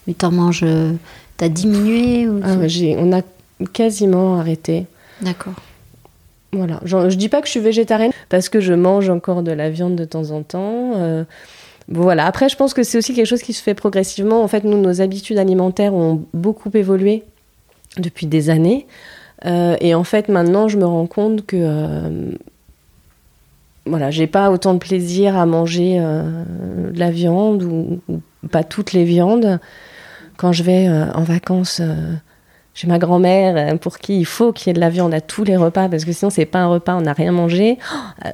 Mais t'en manges, euh, t'as diminué ou ah, On a quasiment arrêté. D'accord. Voilà. Je, je dis pas que je suis végétarienne parce que je mange encore de la viande de temps en temps. Euh, voilà. Après, je pense que c'est aussi quelque chose qui se fait progressivement. En fait, nous, nos habitudes alimentaires ont beaucoup évolué depuis des années. Euh, et en fait, maintenant, je me rends compte que euh, voilà, j'ai pas autant de plaisir à manger euh, de la viande ou, pas toutes les viandes quand je vais en vacances j'ai ma grand-mère euh, pour qui il faut qu'il y ait de la viande à tous les repas parce que sinon c'est pas un repas, on n'a rien mangé.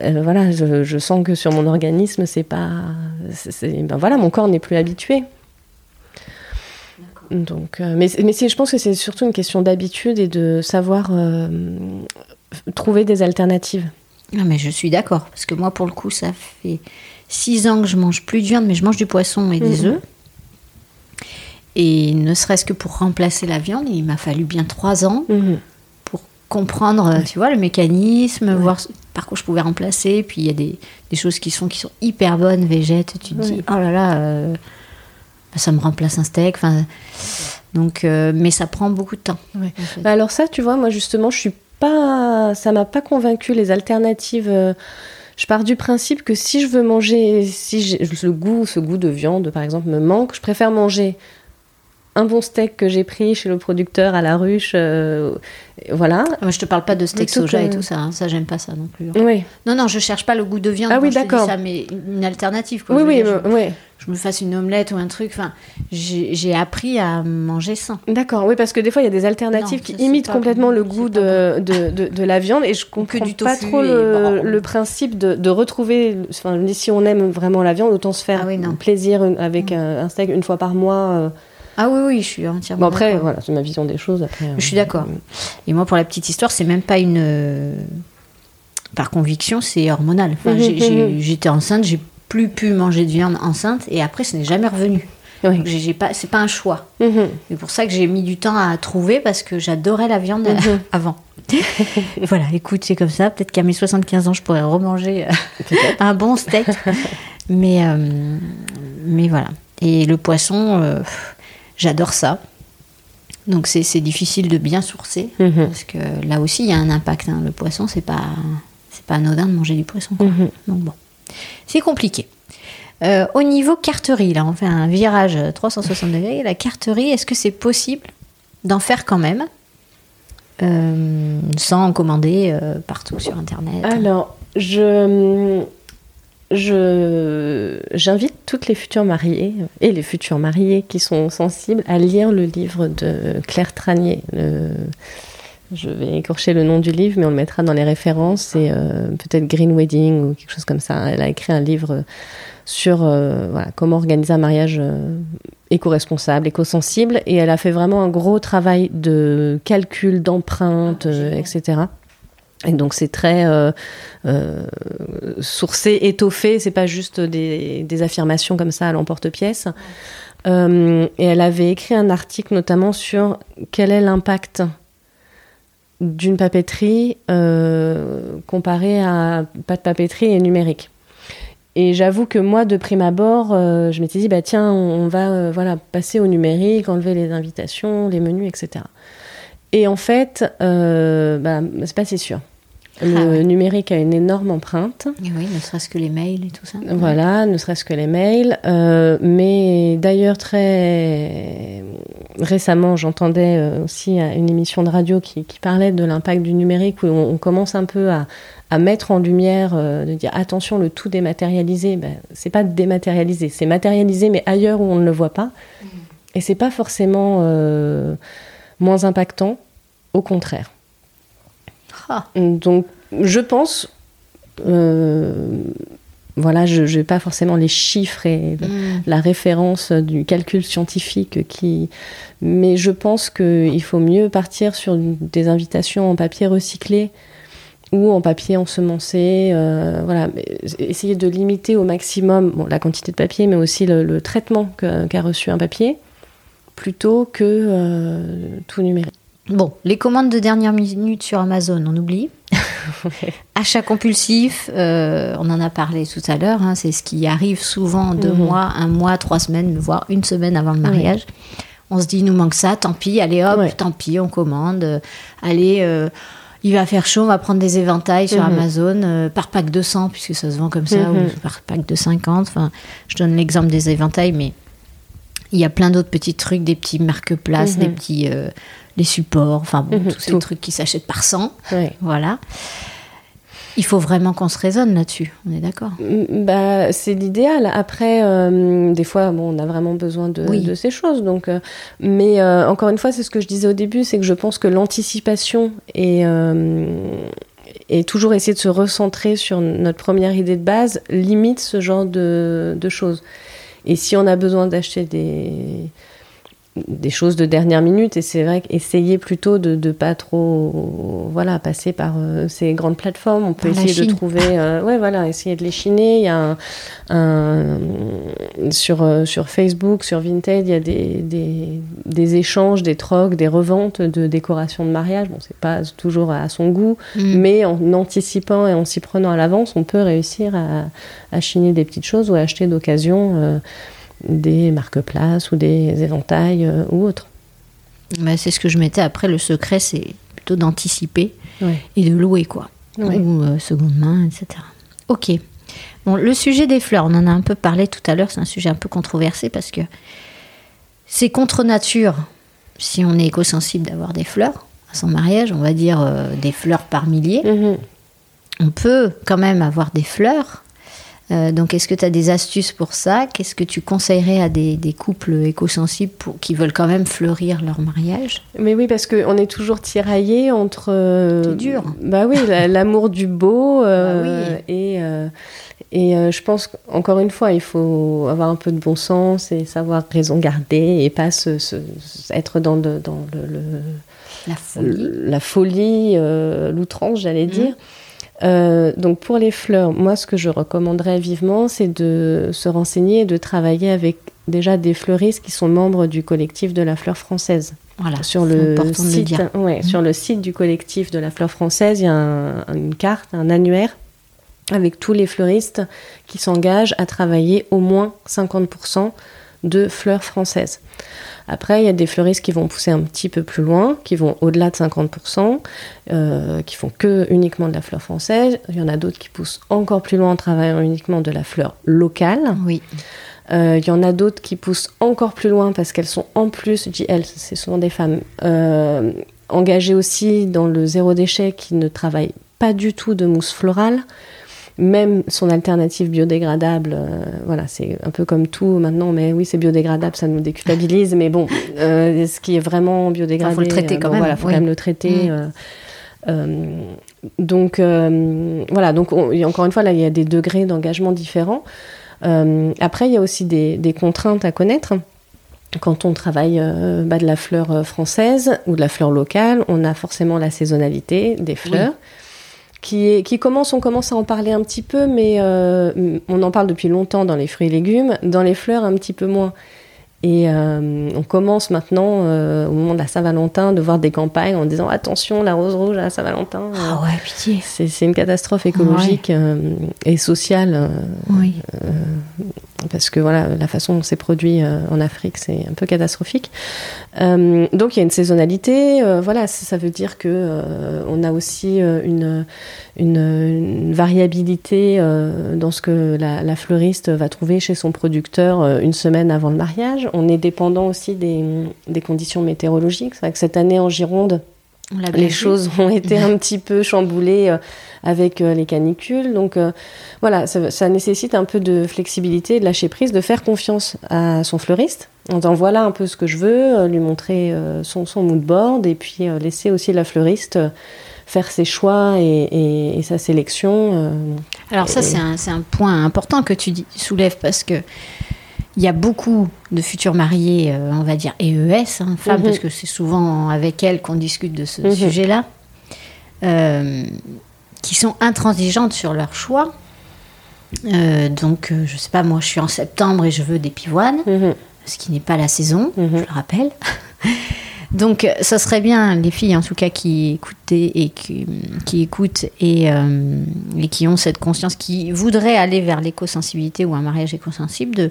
Euh, voilà, je, sens que sur mon organisme c'est pas, ben voilà, mon corps n'est plus habitué. Donc, euh, mais, mais je pense que c'est surtout une question d'habitude et de savoir trouver des alternatives. Non, mais je suis d'accord parce que moi pour le coup ça fait six ans que je mange plus de viande, mais je mange du poisson et des œufs. Et ne serait-ce que pour remplacer la viande, il m'a fallu bien trois ans mhm. pour comprendre, tu vois, le mécanisme, voir par quoi je pouvais remplacer. Puis il y a des, des, choses qui sont, qui sont hyper bonnes, végètes. Tu te dis, oh là là, euh, bah, ça me remplace un steak. Enfin, donc, euh, mais ça prend beaucoup de temps. Bah, alors ça, tu vois, moi justement, je suis pas, ça m'a pas convaincu les alternatives. Euh, je pars du principe que si je veux manger, si le goût, ce goût de viande, par exemple, me manque, je préfère manger un bon steak que j'ai pris chez le producteur à la ruche. Euh, voilà. Ah, je te parle pas de steak soja et tout ça. Hein. Ça, j'aime pas ça non plus. Hein. Oui. Non, non, je cherche pas le goût de viande. Ah oui, d'accord. mais une alternative. Quoi. Oui, oui, je, Je me fasse une omelette ou un truc. Enfin, j'ai appris à manger sain. D'accord. Oui, parce que des fois, il y a des alternatives qui imitent complètement le goût de, de, de, la viande et je comprends du pas trop le, le, principe de, retrouver. Enfin, si on aime vraiment la viande, autant se faire ah plaisir avec un, un, steak une fois par mois. Euh, ah oui, oui, je suis entièrement. Bon, après, voilà, c'est ma vision des choses. Après, je suis d'accord. Euh, Et moi, pour la petite histoire, c'est même pas une. Euh, par conviction, c'est hormonal. Enfin, mhm, mhm. J'étais enceinte, j'ai plus pu manger de viande enceinte, et après, ce n'est jamais revenu. Oui. J'ai pas, c'est pas un choix. Mhm. C'est pour ça que j'ai mis du temps à trouver parce que j'adorais la viande avant. voilà, écoute, c'est comme ça. Peut-être qu'à mes 75 ans, je pourrais remanger euh, un bon steak. mais, mais voilà. Et le poisson, J'adore ça. Donc c'est difficile de bien sourcer mhm. parce que là aussi il y a un impact. Hein. Le poisson c'est pas c'est pas anodin de manger du poisson. Mhm. Donc bon, c'est compliqué. Euh, au niveau carterie, là on fait un virage 360 degrés. La carterie, est-ce que c'est possible d'en faire quand même euh, sans en commander euh, partout sur internet? Alors je je, j'invite toutes les futures mariées et les futurs mariés qui sont sensibles à lire le livre de Claire Tranier. je vais écorcher le nom du livre, mais on le mettra dans les références. C'est euh, peut-être Green Wedding ou quelque chose comme ça. Elle a écrit un livre sur euh, voilà, comment organiser un mariage euh, éco-responsable, éco-sensible, et elle a fait vraiment un gros travail de calcul, d'empreinte, etc. Et donc c'est très euh, euh, sourcé, étoffé, c'est pas juste des, affirmations comme ça à l'emporte-pièce. Euh, et elle avait écrit un article notamment sur quel est l'impact d'une papeterie comparé à pas de papeterie et numérique. Et j'avoue que moi, de prime abord, je m'étais dit, bah tiens, on, va voilà, passer au numérique, enlever les invitations, les menus, etc. Et en fait, euh, bah, c'est pas si sûr. Le ah numérique a une énorme empreinte. oui, ne serait-ce que les mails et tout ça. Voilà, ne serait-ce que les mails. Euh, mais d'ailleurs, très récemment, j'entendais euh, aussi une émission de radio qui, parlait de l'impact du numérique, où on, commence un peu à, mettre en lumière, de dire attention, le tout dématérialisé, ben, c'est pas dématérialisé, c'est matérialisé, mais ailleurs où on ne le voit pas. Mm. Et c'est pas forcément moins impactant, au contraire. Ah. Donc, je pense, euh, voilà, je n'ai pas forcément les chiffres et mm. la référence du calcul scientifique qui, mais je pense qu'il faut mieux partir sur des invitations en papier recyclé ou en papier ensemencé. Euh, voilà, essayer de limiter au maximum bon, la quantité de papier, mais aussi le, traitement qu'a reçu un papier, plutôt que euh, tout numérique. Bon, les commandes de dernière minute sur Amazon, on oublie. Achat compulsif, euh, on en a parlé tout à l'heure, hein, c'est ce qui arrive souvent deux mhm. mois, un mois, trois semaines, voire une semaine avant le mariage. On se dit, il nous manque ça, tant pis, allez hop, tant pis, on commande. allez, il va faire chaud, on va prendre des éventails sur mhm. Amazon euh, par pack de 100, puisque ça se vend comme ça, ou mhm. par pack de 50. Enfin, je donne l'exemple des éventails, mais il y a plein d'autres petits trucs, des petits marque-places, des petits euh, les supports, enfin tous ces trucs qui s'achètent par 100. Voilà. Il faut vraiment qu'on se raisonne là-dessus, on est d'accord mm, bah, C'est l'idéal. Après, euh, des fois, bon, on a vraiment besoin de, ces choses. Donc, euh, mais euh, encore une fois, c'est ce que je disais au début, c'est que je pense que l'anticipation et, et toujours essayer de se recentrer sur notre première idée de base limite ce genre de choses. Et si on a besoin d'acheter des des choses de dernière minute et c'est vrai qu'essayer plutôt de ne pas trop voilà passer par euh, ces grandes plateformes. On peut essayer de trouver euh, ouais voilà essayer de les chiner. Il y a un, sur euh, sur Facebook sur Vinted il y a des, des, des, échanges des trocs des reventes de décorations de mariage. Bon c'est pas toujours à son goût mm. mais en anticipant et en s'y prenant à l'avance on peut réussir à, à, chiner des petites choses ou à acheter d'occasion des marque-places ou des éventails euh, ou autres. Bah, c'est ce que je mettais. Après, le secret, c'est plutôt d'anticiper et de louer, quoi. Ou euh, seconde main, etc. Ok. Bon, le sujet des fleurs, on en a un peu parlé tout à l'heure. C'est un sujet un peu controversé parce que c'est contre nature, si on est éco-sensible, d'avoir des fleurs à son mariage. On va dire euh, des fleurs par milliers. Mhm. On peut quand même avoir des fleurs euh, donc, est-ce que tu as des astuces pour ça? Qu'est-ce que tu conseillerais à des, couples éco-sensibles pour, qui veulent quand même fleurir leur mariage? Mais oui, parce qu'on est toujours tiraillé entre. Euh, C'est dur. Bah oui, l'amour du beau euh, bah et. et je pense qu'encore une fois, il faut avoir un peu de bon sens et savoir raison garder et pas se, être dans, dans le, la folie, la folie l'outrance, j'allais mmh. dire. Euh, donc pour les fleurs, moi ce que je recommanderais vivement, c'est de se renseigner et de travailler avec déjà des fleuristes qui sont membres du collectif de la fleur française. Voilà, sur le site, ouais, sur le site du collectif de la fleur française, il y a une carte, un annuaire avec tous les fleuristes qui s'engagent à travailler au moins 50% de fleurs françaises. Après, il y a des fleuristes qui vont pousser un petit peu plus loin, qui vont au-delà de 50%, euh, qui font que uniquement de la fleur française. Il y en a d'autres qui poussent encore plus loin en travaillant uniquement de la fleur locale. Oui. Euh, il y en a d'autres qui poussent encore plus loin parce qu'elles sont en plus, je dis elles, c'est souvent des femmes, euh, engagées aussi dans le zéro déchet qui ne travaillent pas du tout de mousse florale même son alternative biodégradable, euh, voilà, c'est un peu comme tout maintenant, mais oui, c'est biodégradable, ça nous déculpabilise, mais bon, euh, ce qui est vraiment biodégradable, il faut le traiter euh, quand même. Voilà, faut quand même le traiter. Mm. donc voilà, donc encore une fois, là, il y a des degrés d'engagement différents. après, il y a aussi des, contraintes à connaître quand on travaille bah, de la fleur française ou de la fleur locale, on a forcément la saisonnalité des fleurs qui, commence, on commence à en parler un petit peu, mais euh, on en parle depuis longtemps dans les fruits et légumes, dans les fleurs un petit peu moins. Et euh, on commence maintenant, euh, au moment de la Saint-Valentin, de voir des campagnes en disant attention, la rose rouge à la Saint-Valentin. Ah ouais, pitié. C'est une catastrophe écologique et sociale. oui parce que voilà, la façon dont c'est produit euh, en Afrique, c'est un peu catastrophique. Euh, donc il y a une saisonnalité, euh, voilà, ça, veut dire que on a aussi une, une, variabilité dans ce que la, fleuriste va trouver chez son producteur une semaine avant le mariage. On est dépendant aussi des, des conditions météorologiques. C'est vrai que cette année en Gironde, les choses ont été un petit peu chamboulées euh, avec euh, les canicules. Donc euh, voilà, ça, nécessite un peu de flexibilité, de lâcher prise, de faire confiance à son fleuriste. En disant voilà un peu ce que je veux, lui montrer son, son mood board et puis laisser aussi la fleuriste faire ses choix et, sa sélection. Alors ça, c'est un, un, point important que tu dis, soulèves parce que il y a beaucoup de futurs mariés, euh, on va dire EES, hein, femmes, mhm. parce que c'est souvent avec elles qu'on discute de ce mhm. sujet-là, euh, qui sont intransigeantes sur leur choix. Euh, donc, euh, je sais pas, moi je suis en septembre et je veux des pivoines, Mhm. ce qui n'est pas la saison, je le rappelle. Donc, euh, ça serait bien, les filles en tout cas qui écoutaient et qui, qui écoutent et, euh, et qui ont cette conscience, qui voudraient aller vers l'éco-sensibilité ou un mariage éco-sensible, de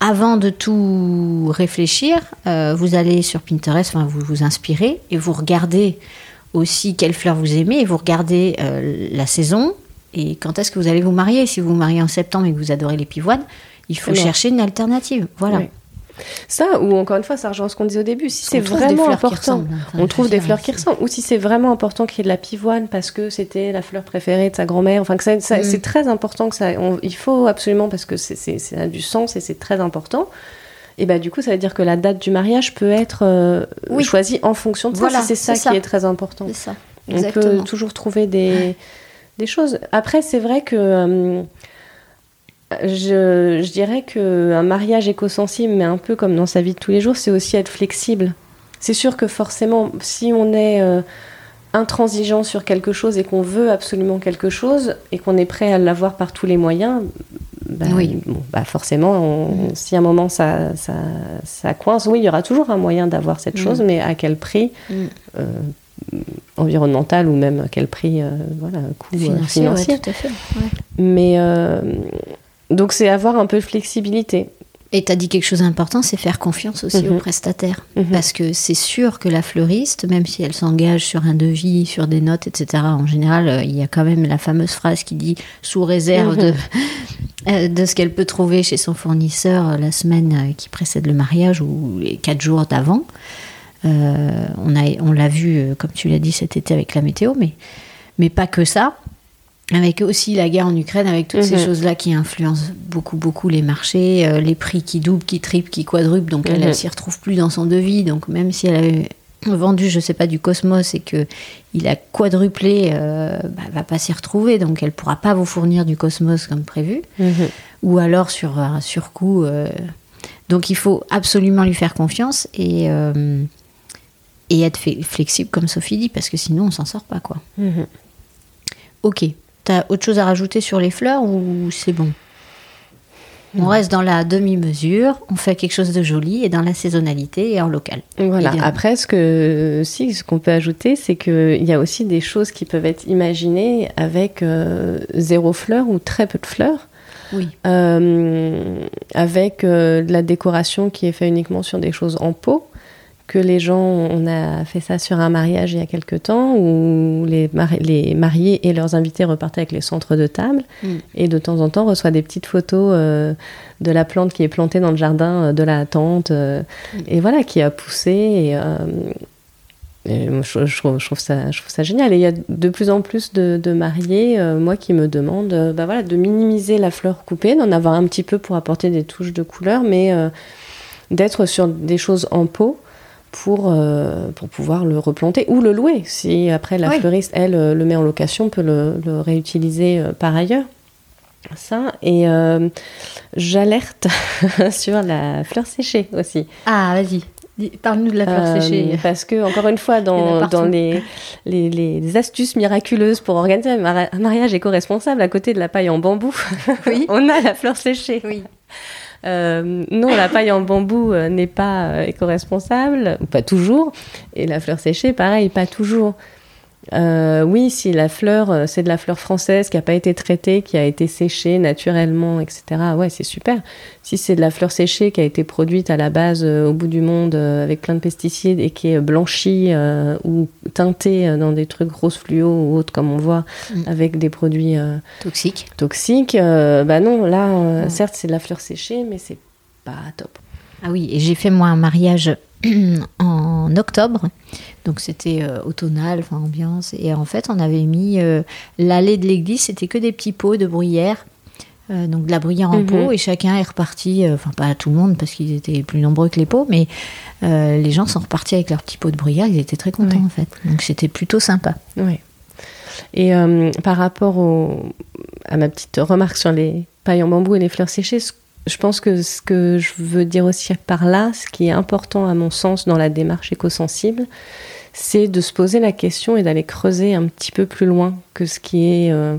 avant de tout réfléchir, euh, vous allez sur Pinterest, enfin, vous vous inspirez et vous regardez aussi quelles fleurs vous aimez et vous regardez euh, la saison et quand est-ce que vous allez vous marier? Si vous vous mariez en septembre et que vous adorez les pivoines, il faut chercher une alternative. Voilà. Oui. Ça, ou encore une fois, ça rejoint ce qu'on disait au début. Si c'est vraiment important, hein, on trouve des fleurs qui c'est- ressemblent. Ou si c'est vraiment important qu'il y ait de la pivoine parce que c'était la fleur préférée de sa grand-mère. Enfin, que ça, ça- Mm. c'est très important que ça. on- il faut absolument parce que c'est, ça a du sens et c'est très important. Et bah du coup, ça veut dire que la date du mariage peut être euh, Oui. choisie en fonction de Voilà, ça. C'est ça qui est très important. C'est ça. On peut toujours trouver des, des choses. Après, c'est vrai que euh, je, je dirais qu'un mariage éco-sensible, mais un peu comme dans sa vie de tous les jours, c'est aussi être flexible. C'est sûr que forcément, si on est euh, intransigeant sur quelque chose et qu'on veut absolument quelque chose et qu'on est prêt à l'avoir par tous les moyens, bah, Oui. bon, bah forcément, on- si à un moment ça, ça, ça coince, oui, il y aura toujours un moyen d'avoir cette Mm. chose, mais à quel prix Mm. euh, environnemental ou même à quel prix, euh, voilà, coût euh, Financier, financier. ouais, tout à fait. ouais. Mais donc c'est avoir un peu de flexibilité. Et tu as dit quelque chose d'important, c'est faire confiance aussi Mhm. aux prestataires. Mhm. Parce que c'est sûr que la fleuriste, même si elle s'engage sur un devis, sur des notes, etc., en général, euh, il y a quand même la fameuse phrase qui dit sous réserve de, euh, de ce qu'elle peut trouver chez son fournisseur euh, la semaine qui précède le mariage ou les quatre jours d'avant. Euh, on l'a vu, comme tu l'as dit cet été avec la météo, mais, mais pas que ça. Avec aussi la guerre en Ukraine, avec toutes ces Mhm. choses-là qui influencent beaucoup, beaucoup les marchés, euh, les prix qui doublent, qui triplent, qui quadruplent, donc elle, Mhm. elle s'y retrouve plus dans son devis. Donc même si elle avait vendu, je sais pas, du Cosmos et que il a quadruplé, euh, bah, elle va pas s'y retrouver, donc elle pourra pas vous fournir du Cosmos comme prévu, ou alors sur un surcoût. euh, donc il faut absolument lui faire confiance et, et être flexible, comme Sophie dit, parce que sinon on s'en sort pas, quoi. Mhm. Ok. T'as autre chose à rajouter sur les fleurs ou c'est bon On reste dans la demi-mesure, on fait quelque chose de joli et dans la saisonnalité et en local. Voilà. Évidemment. Après, ce que si, ce qu'on peut ajouter, c'est qu'il y a aussi des choses qui peuvent être imaginées avec euh, zéro fleur ou très peu de fleurs. Oui. Euh, avec euh, de la décoration qui est faite uniquement sur des choses en pot. Que les gens, on a fait ça sur un mariage il y a quelque temps où les, mari- les mariés et leurs invités repartaient avec les centres de table Mm. et de temps en temps reçoit des petites photos euh, de la plante qui est plantée dans le jardin euh, de la tante euh, et voilà qui a poussé et, euh, je, je trouve, je trouve ça, je trouve ça génial. Et il y a de plus en plus de, de mariés, moi, qui me demandent bah voilà, de minimiser la fleur coupée, d'en avoir un petit peu pour apporter des touches de couleur, mais d'être sur des choses en pot pour, euh, pour pouvoir le replanter ou le louer. Si après la Oui. fleuriste, elle, euh, le met en location, peut le, le réutiliser euh, par ailleurs. Ça, et euh, j'alerte sur la fleur séchée aussi. Ah, vas-y. Parle-nous de la fleur Euh, séchée. Parce que, encore une fois, dans, dans les, les, les astuces miraculeuses pour organiser un mariage éco-responsable, à côté de la paille en bambou, Oui. on a la fleur séchée. Oui. Euh, non, la paille en bambou euh, n'est pas euh, éco-responsable, pas toujours, et la fleur séchée, pareil, pas toujours. Euh, oui, si la fleur, euh, c'est de la fleur française qui n'a pas été traitée, qui a été séchée naturellement, etc., ouais, c'est super. Si c'est de la fleur séchée qui a été produite à la base euh, au bout du monde euh, avec plein de pesticides et qui est blanchie ou teintée dans des trucs rose fluo ou autres, comme on voit, Mm. avec des produits Toxique. toxiques, euh, bah non, là, certes, c'est de la fleur séchée, mais c'est pas top. Ah oui, et j'ai fait moi un mariage en octobre, donc c'était euh, automnal, enfin ambiance, et en fait on avait mis euh, l'allée de l'église, c'était que des petits pots de bruyère, euh, donc de la bruyère en Mhm. pot, et chacun est reparti, euh, enfin pas tout le monde parce qu'ils étaient plus nombreux que les pots, mais les gens sont repartis avec leurs petits pots de bruyère, ils étaient très contents Oui. en fait, donc c'était plutôt sympa. Oui. Et par rapport au- à ma petite remarque sur les pailles en bambou et les fleurs séchées, ce- je pense que ce que je veux dire aussi par là, ce qui est important à mon sens dans la démarche éco-sensible, c'est de se poser la question et d'aller creuser un petit peu plus loin que ce qui est euh,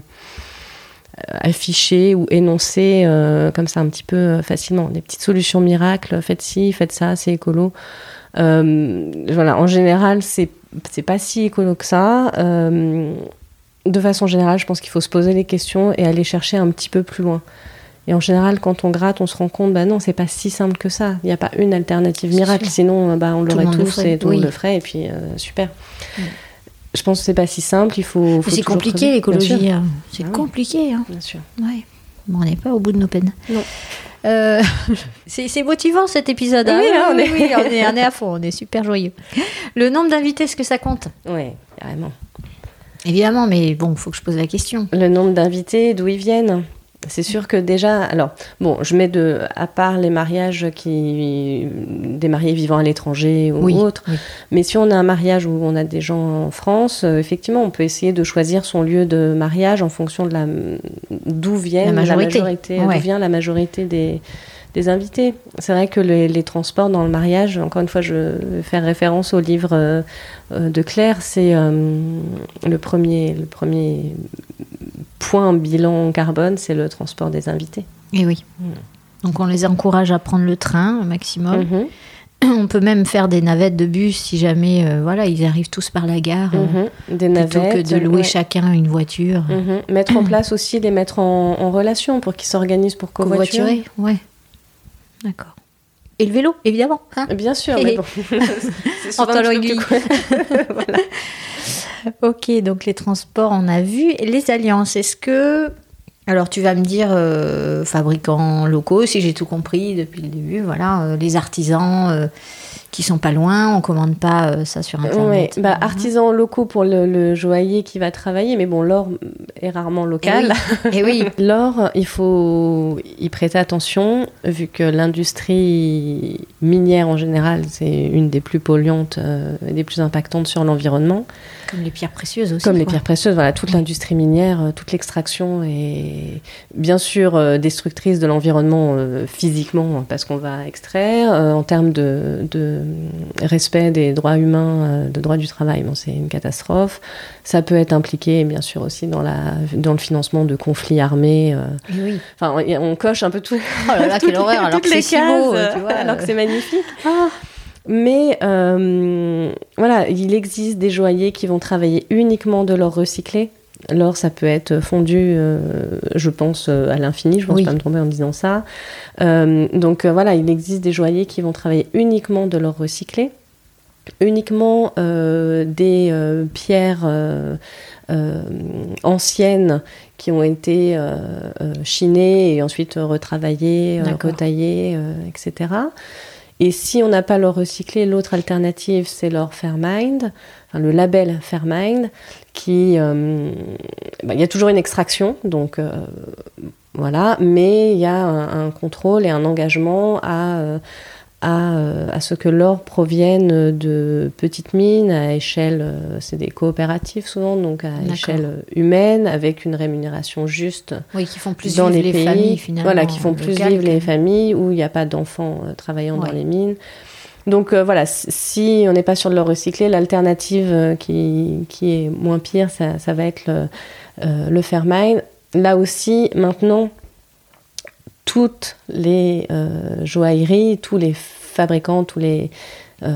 affiché ou énoncé euh, comme ça un petit peu facilement. Des petites solutions miracles, faites ci, faites ça, c'est écolo. voilà, en général, c'est pas si écolo que ça. de façon générale, je pense qu'il faut se poser les questions et aller chercher un petit peu plus loin. Et en général, quand on gratte, on se rend compte, bah non, c'est pas si simple que ça. Il n'y a pas une alternative miracle, sinon bah, on l'aurait tous et tout le monde le ferait, et puis euh, super. Je pense que c'est pas si simple, il faut. c'est compliqué l'écologie, hein. c'est ah compliqué. Hein. Bien sûr. Ouais. on n'est pas au bout de nos peines. Non. Euh, c'est motivant cet épisode. Hein. Oui, on, est... oui, on, est, on est à fond, on est super joyeux. Le nombre d'invités, est-ce que ça compte? Oui, carrément. Évidemment, mais bon, il faut que je pose la question. Le nombre d'invités, d'où ils viennent? C'est sûr que déjà, alors, bon, je mets de, à part les mariages qui, des mariés vivant à l'étranger ou autres, mais si on a un mariage où on a des gens en France, euh, effectivement, on peut essayer de choisir son lieu de mariage en fonction de la, d'où vient la majorité, d'où vient la majorité des, des invités. C'est vrai que les, transports dans le mariage, encore une fois, je vais faire référence au livre euh, euh, de Claire, c'est le premier, le premier point bilan carbone, c'est le transport des invités. Et eh oui. Hmm. Donc on les encourage à prendre le train au maximum. Mhm. On peut même faire des navettes de bus si jamais euh, voilà, ils arrivent tous par la gare. Mhm. Des plutôt que de louer chacun une voiture. Mhm. Mettre en place aussi, les mettre en, relation pour qu'ils s'organisent pour covoiturer. ouais. D'accord. Et le vélo, évidemment. Hein Bien sûr, mais bon. c'est en voilà. ok, donc les transports, on a vu. les alliances, est-ce que. Alors tu vas me dire euh, fabricants locaux, si j'ai tout compris depuis le début, voilà, euh, les artisans. Euh, qui sont pas loin, on commande pas euh, ça sur internet. Oui, bah, artisans locaux pour le, joaillier qui va travailler, mais bon, l'or est rarement local. Et oui, l'or, il faut y prêter attention, vu que l'industrie minière en général, c'est une des plus polluantes euh, et des plus impactantes sur l'environnement. Comme les pierres précieuses aussi. Comme les pierres précieuses, voilà, toute l'industrie minière, euh, toute l'extraction est bien sûr destructrice de l'environnement physiquement parce qu'on va extraire. en termes de euh, respect des droits humains, euh, de droits du travail, bon, c'est une catastrophe. Ça peut être impliqué, bien sûr, aussi dans, la, dans le financement de conflits armés. Euh. Oui. Enfin, on, coche un peu tout. Oh là là, quelle horreur, alors beau, tu vois. Alors que c'est magnifique. Ah. Mais voilà, il existe des joailliers qui vont travailler uniquement de l'or recyclé. L'or, ça peut être fondu, je pense, à l'infini, je ne pense pas me tromper en disant ça. Euh, donc euh, voilà, il existe des joailliers qui vont travailler uniquement de l'or recyclé, uniquement euh, des pierres anciennes qui ont été chinées et ensuite retravaillées, retaillées, etc. Et si on n'a pas l'or recyclé, l'autre alternative, c'est l'or Fairmind, enfin, le label Fairmind, qui... Bah, il y a toujours une extraction, donc voilà, mais il y a un, contrôle et un engagement à, euh, euh, à, ce que l'or provienne de petites mines à échelle, euh, c'est des coopératives souvent, donc à échelle humaine, avec une rémunération juste. Oui, qui font plus dans vivre les, pays, familles finalement. Voilà, qui font plus vivre les familles où il n'y a pas d'enfants travaillant dans les mines. Donc voilà, si on n'est pas sur de l'or recyclé, l'alternative qui, qui, est moins pire, ça, ça va être le, le Fairmine là aussi, maintenant, toutes les euh, joailleries, tous les fabricants, tous les euh,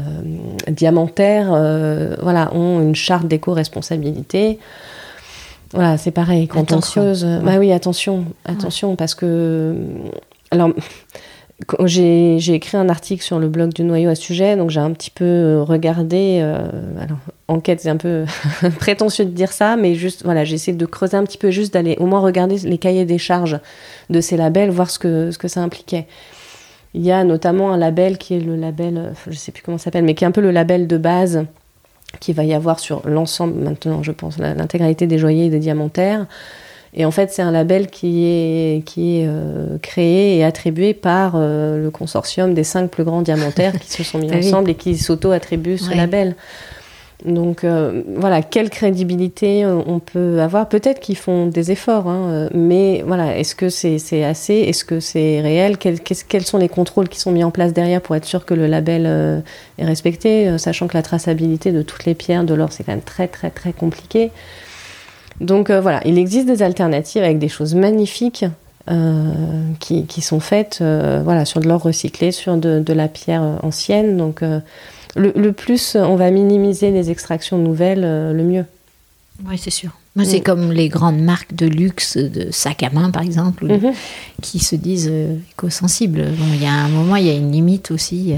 diamantaires, euh, voilà, ont une charte d'éco-responsabilité. Voilà, c'est pareil, quand on creuse. Bah oui, attention, attention, parce que. Alors, j'ai écrit un article sur le blog du noyau à sujet, donc j'ai un petit peu euh, regardé. Euh, alors, enquête, c'est un peu prétentieux de dire ça, mais juste, voilà, j'ai essayé de creuser un petit peu, juste d'aller au moins regarder les cahiers des charges de ces labels, voir ce que, ce que ça impliquait. Il y a notamment un label qui est le label, euh, je sais plus comment ça s'appelle, mais qui est un peu le label de base qu'il va y avoir sur l'ensemble, maintenant, je pense, l'intégralité des joyers et des diamantaires. Et en fait, c'est un label qui est, qui est euh, créé et attribué par euh, le consortium des cinq plus grands diamantaires qui se sont mis ah ensemble et qui s'auto-attribuent ce label. Donc euh, voilà, quelle crédibilité on peut avoir? Peut-être qu'ils font des efforts, hein, mais voilà, est-ce que c'est assez? Est-ce que c'est réel? Quels, quels, sont les contrôles qui sont mis en place derrière pour être sûr que le label est respecté, sachant que la traçabilité de toutes les pierres de l'or, c'est quand même très très très compliqué? Donc voilà, il existe des alternatives avec des choses magnifiques qui, qui, sont faites voilà, sur de l'or recyclé, sur de, de la pierre ancienne. Donc le, plus on va minimiser les extractions nouvelles, euh, le mieux. Oui, c'est sûr. Moi, c'est mm. comme les grandes marques de luxe, de sacs à main, par exemple, mm-hmm. qui se disent euh, éco-sensibles. il y a un moment, il y a une limite aussi.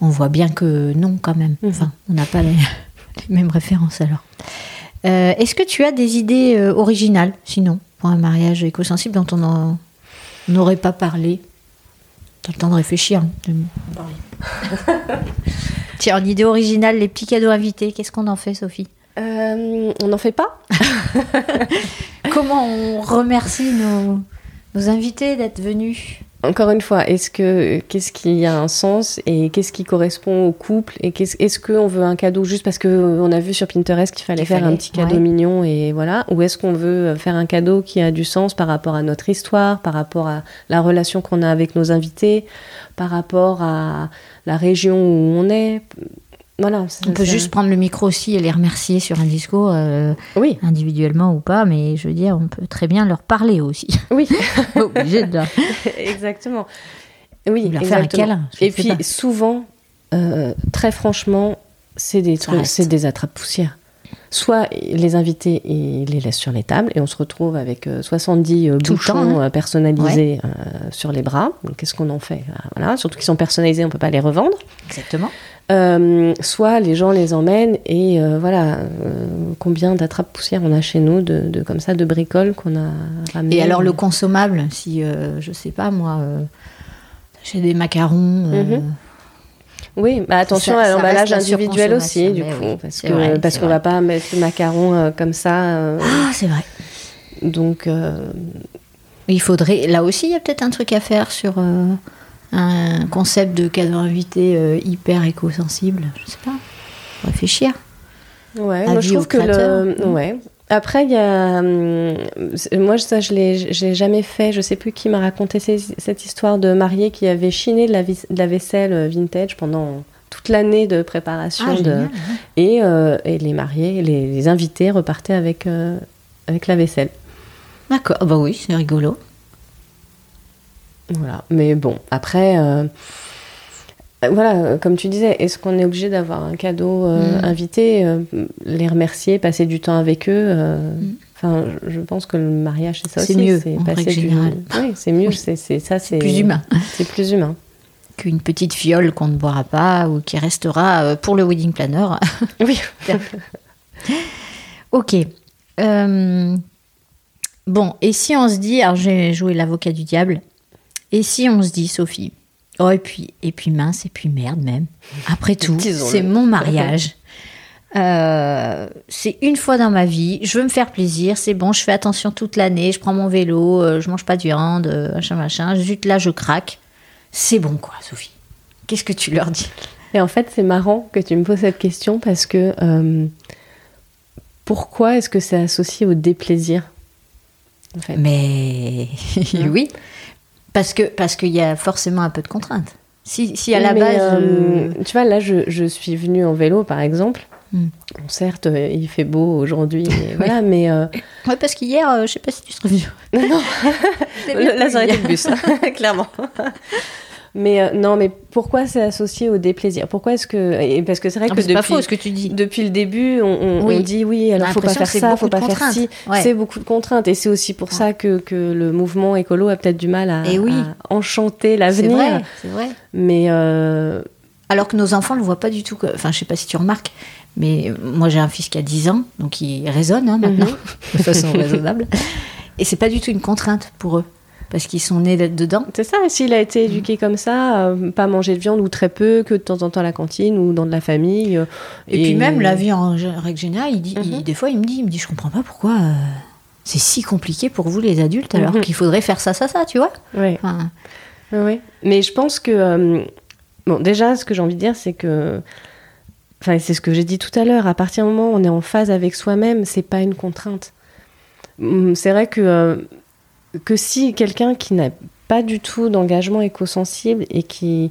On voit bien que non, quand même. Mm-hmm. Enfin, on n'a pas les, mêmes références alors. Euh, est-ce que tu as des idées originales, sinon, pour un mariage éco-sensible dont on n'aurait pas parlé? T'as le temps de réfléchir. Hein. Tiens, en idée originale, les petits cadeaux invités, qu'est-ce qu'on en fait, Sophie? Euh, On n'en fait pas. Comment on remercie nos, nos invités d'être venus? Encore une fois, est-ce que qu'est-ce qui a un sens et qu'est-ce qui correspond au couple et qu'est-ce, est-ce qu'on veut un cadeau juste parce que on a vu sur Pinterest qu'il fallait faire un petit cadeau mignon et voilà, ou est-ce qu'on veut faire un cadeau qui a du sens par rapport à notre histoire, par rapport à la relation qu'on a avec nos invités, par rapport à la région où on est? On peut juste prendre le micro aussi et les remercier sur un discours, euh, oui. individuellement ou pas, mais je veux dire, on peut très bien leur parler aussi. Oui, obligé de. exactement. Oui, leur faire un câlin. Et puis souvent, euh, très franchement, c'est des c'est des attrapes-poussières. Soit les invités, ils les laissent sur les tables et on se retrouve avec 70 euh, bouchons hein. personnalisés sur les bras. Qu'est-ce qu'on en fait? Voilà, surtout qu'ils sont personnalisés, on peut pas les revendre. Exactement. Euh, soit les gens les emmènent et euh, voilà euh, combien d'attrapes poussières on a chez nous de, comme ça de bricoles qu'on a ramenées. Et alors le consommable, si je sais pas moi, j'ai des macarons. Mhm. Oui, bah attention à l'emballage individuel aussi, du coup, parce que parce qu'on va pas mettre le macaron comme ça. ah, c'est vrai. Donc. Il faudrait, là aussi, il y a peut-être un truc à faire sur un concept de cadeau invité euh, hyper éco-sensible, je sais pas, réfléchir. Ouais, moi je trouve que le... ouais. Après, il y a. Hum, moi, ça, je l'ai jamais fait. Je sais plus qui m'a raconté cette histoire de mariée qui avait chiné de la, de la vaisselle euh, vintage pendant toute l'année de préparation. Ah, de... et, euh, et, les mariés, les, invités repartaient avec, avec la vaisselle. D'accord, bah oui, c'est rigolo. Voilà. Mais bon, après, euh, voilà, comme tu disais, est-ce qu'on est obligé d'avoir un cadeau euh, mm. invité, euh, les remercier, passer du temps avec eux mm. Enfin, je pense que le mariage, c'est ça aussi. Mieux, c'est passer du Oui, c'est mieux. C'est ça, c'est plus humain. C'est plus humain qu'une petite fiole qu'on ne boira pas ou qui restera pour le wedding planner. Oui. ok. bon, et si on se dit, alors j'ai joué l'avocat du diable, et si on se dit, Sophie, oh, et puis, et puis mince, et puis merde même, après tout, c'est mon mariage. Euh, c'est une fois dans ma vie, je veux me faire plaisir, c'est bon, je fais attention toute l'année, je prends mon vélo, euh, je mange pas de viande, euh, machin, machin, juste là je craque. C'est bon quoi, Sophie. Qu'est-ce que tu leur dis? Et en fait, c'est marrant que tu me poses cette question parce que pourquoi est-ce que c'est associé au déplaisir? Mais hein? oui, parce que parce qu'il y a forcément un peu de contraintes. Si, si à la base. Euh, euh, tu vois, là, je, je, suis venue en vélo, par exemple. Hmm. certes, euh, il fait beau aujourd'hui, voilà, mais. Ouais, parce qu'hier, je sais pas si tu serais venu. Non, non. là, ça aurait été le bus, clairement. Mais euh, non, mais pourquoi c'est associé au déplaisir? Pourquoi est-ce que parce que c'est vrai que depuis, pas faux, ce que tu dis. depuis le début, on, dit oui, alors faut pas faire ça, faut pas faire ci. C'est beaucoup de contraintes et c'est aussi pour ça que, que, le mouvement écolo a peut-être du mal à, oui. enchanter l'avenir. C'est vrai, Mais euh, alors que nos enfants ne le voient pas du tout. Enfin, je sais pas si tu remarques, mais moi j'ai un fils qui a 10 ans, donc il raisonne hein, maintenant mhm. de façon raisonnable. Et c'est pas du tout une contrainte pour eux parce qu'ils sont nés dedans. C'est ça, s'il a été éduqué comme ça, euh, pas manger de viande ou très peu, que de temps en temps à la cantine ou dans de la famille. Euh, et, puis même la vie en règle générale, il dit, mhm. des fois il me dit, il me dit, je comprends pas pourquoi euh, c'est si compliqué pour vous les adultes alors mhm. qu'il faudrait faire ça, ça, ça, tu vois. Oui. oui. Mais je pense que, bon, déjà, ce que j'ai envie de dire, c'est que enfin, c'est ce que j'ai dit tout à l'heure. À partir du moment où on est en phase avec soi-même, c'est pas une contrainte. Hum, c'est vrai que que si quelqu'un qui n'a pas du tout d'engagement éco-sensible et qui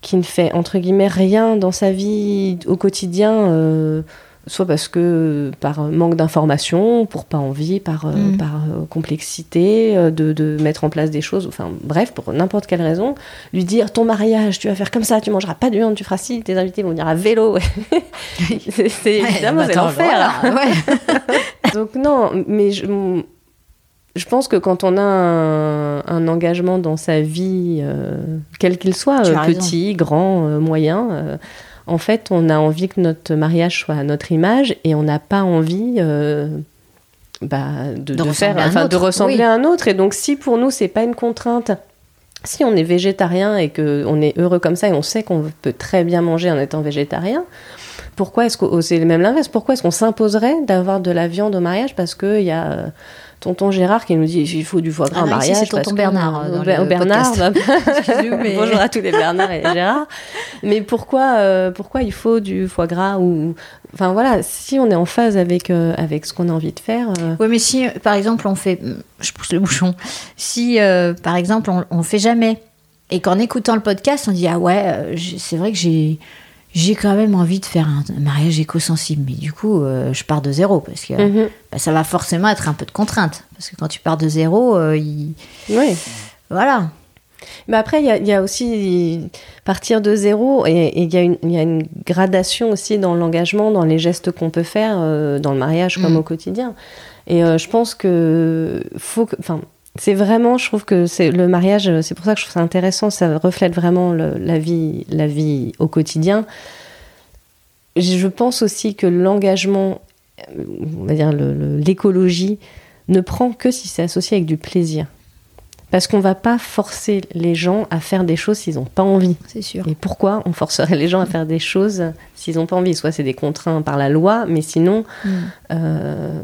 qui ne fait entre guillemets rien dans sa vie au quotidien. Euh, soit parce que par manque d'information, pour pas envie, par, euh, mm. par euh, complexité de, de, mettre en place des choses, enfin bref, pour n'importe quelle raison, lui dire ton mariage, tu vas faire comme ça, tu mangeras pas de viande, tu feras ci, tes invités vont venir à vélo. c'est évidemment c'est l'enfer. Donc non, mais je, je pense que quand on a un, engagement dans sa vie, quel qu'il soit, petit, grand, moyen, en fait, on a envie que notre mariage soit à notre image et on n'a pas envie euh, bah, de, faire, enfin, de ressembler à un autre. Et donc, si pour nous, c'est pas une contrainte, si on est végétarien et qu'on est heureux comme ça et on sait qu'on peut très bien manger en étant végétarien, pourquoi est-ce que oh, c'est même l'inverse Pourquoi est-ce qu'on s'imposerait d'avoir de la viande au mariage? Parce qu'il y a tonton Gérard qui nous dit il faut du foie gras ah en mariage. C'est tonton Bernard. Euh, Bernard. Bah, bonjour à tous les Bernard et Gérard. Mais pourquoi, euh, pourquoi il faut du foie gras ou Enfin voilà, si on est en phase avec, euh, avec ce qu'on a envie de faire. Oui, mais si par exemple on fait. Je pousse le bouchon. Si par exemple on, on fait jamais et qu'en écoutant le podcast on dit ah ouais, c'est vrai que j'ai j'ai quand même envie de faire un, mariage éco-sensible. Mais du coup, euh, je pars de zéro parce que mhm. bah, ça va forcément être un peu de contrainte. Parce que quand tu pars de zéro, euh, il... oui. voilà. Mais après, il y, a aussi partir de zéro et il y, y, a une gradation aussi dans l'engagement, dans les gestes qu'on peut faire euh, dans le mariage comme mm. au quotidien. Et je pense que faut que, enfin, c'est vraiment, je trouve que c'est le mariage, c'est pour ça que je trouve ça intéressant, ça reflète vraiment la vie, la vie au quotidien. Je pense aussi que l'engagement, on va dire l'écologie, ne prend que si c'est associé avec du plaisir. Parce qu'on va pas forcer les gens à faire des choses s'ils n'ont pas envie. C'est sûr. Et pourquoi on forcerait les gens à faire des choses s'ils n'ont pas envie? Soit c'est des contraintes par la loi, mais sinon, mm. euh,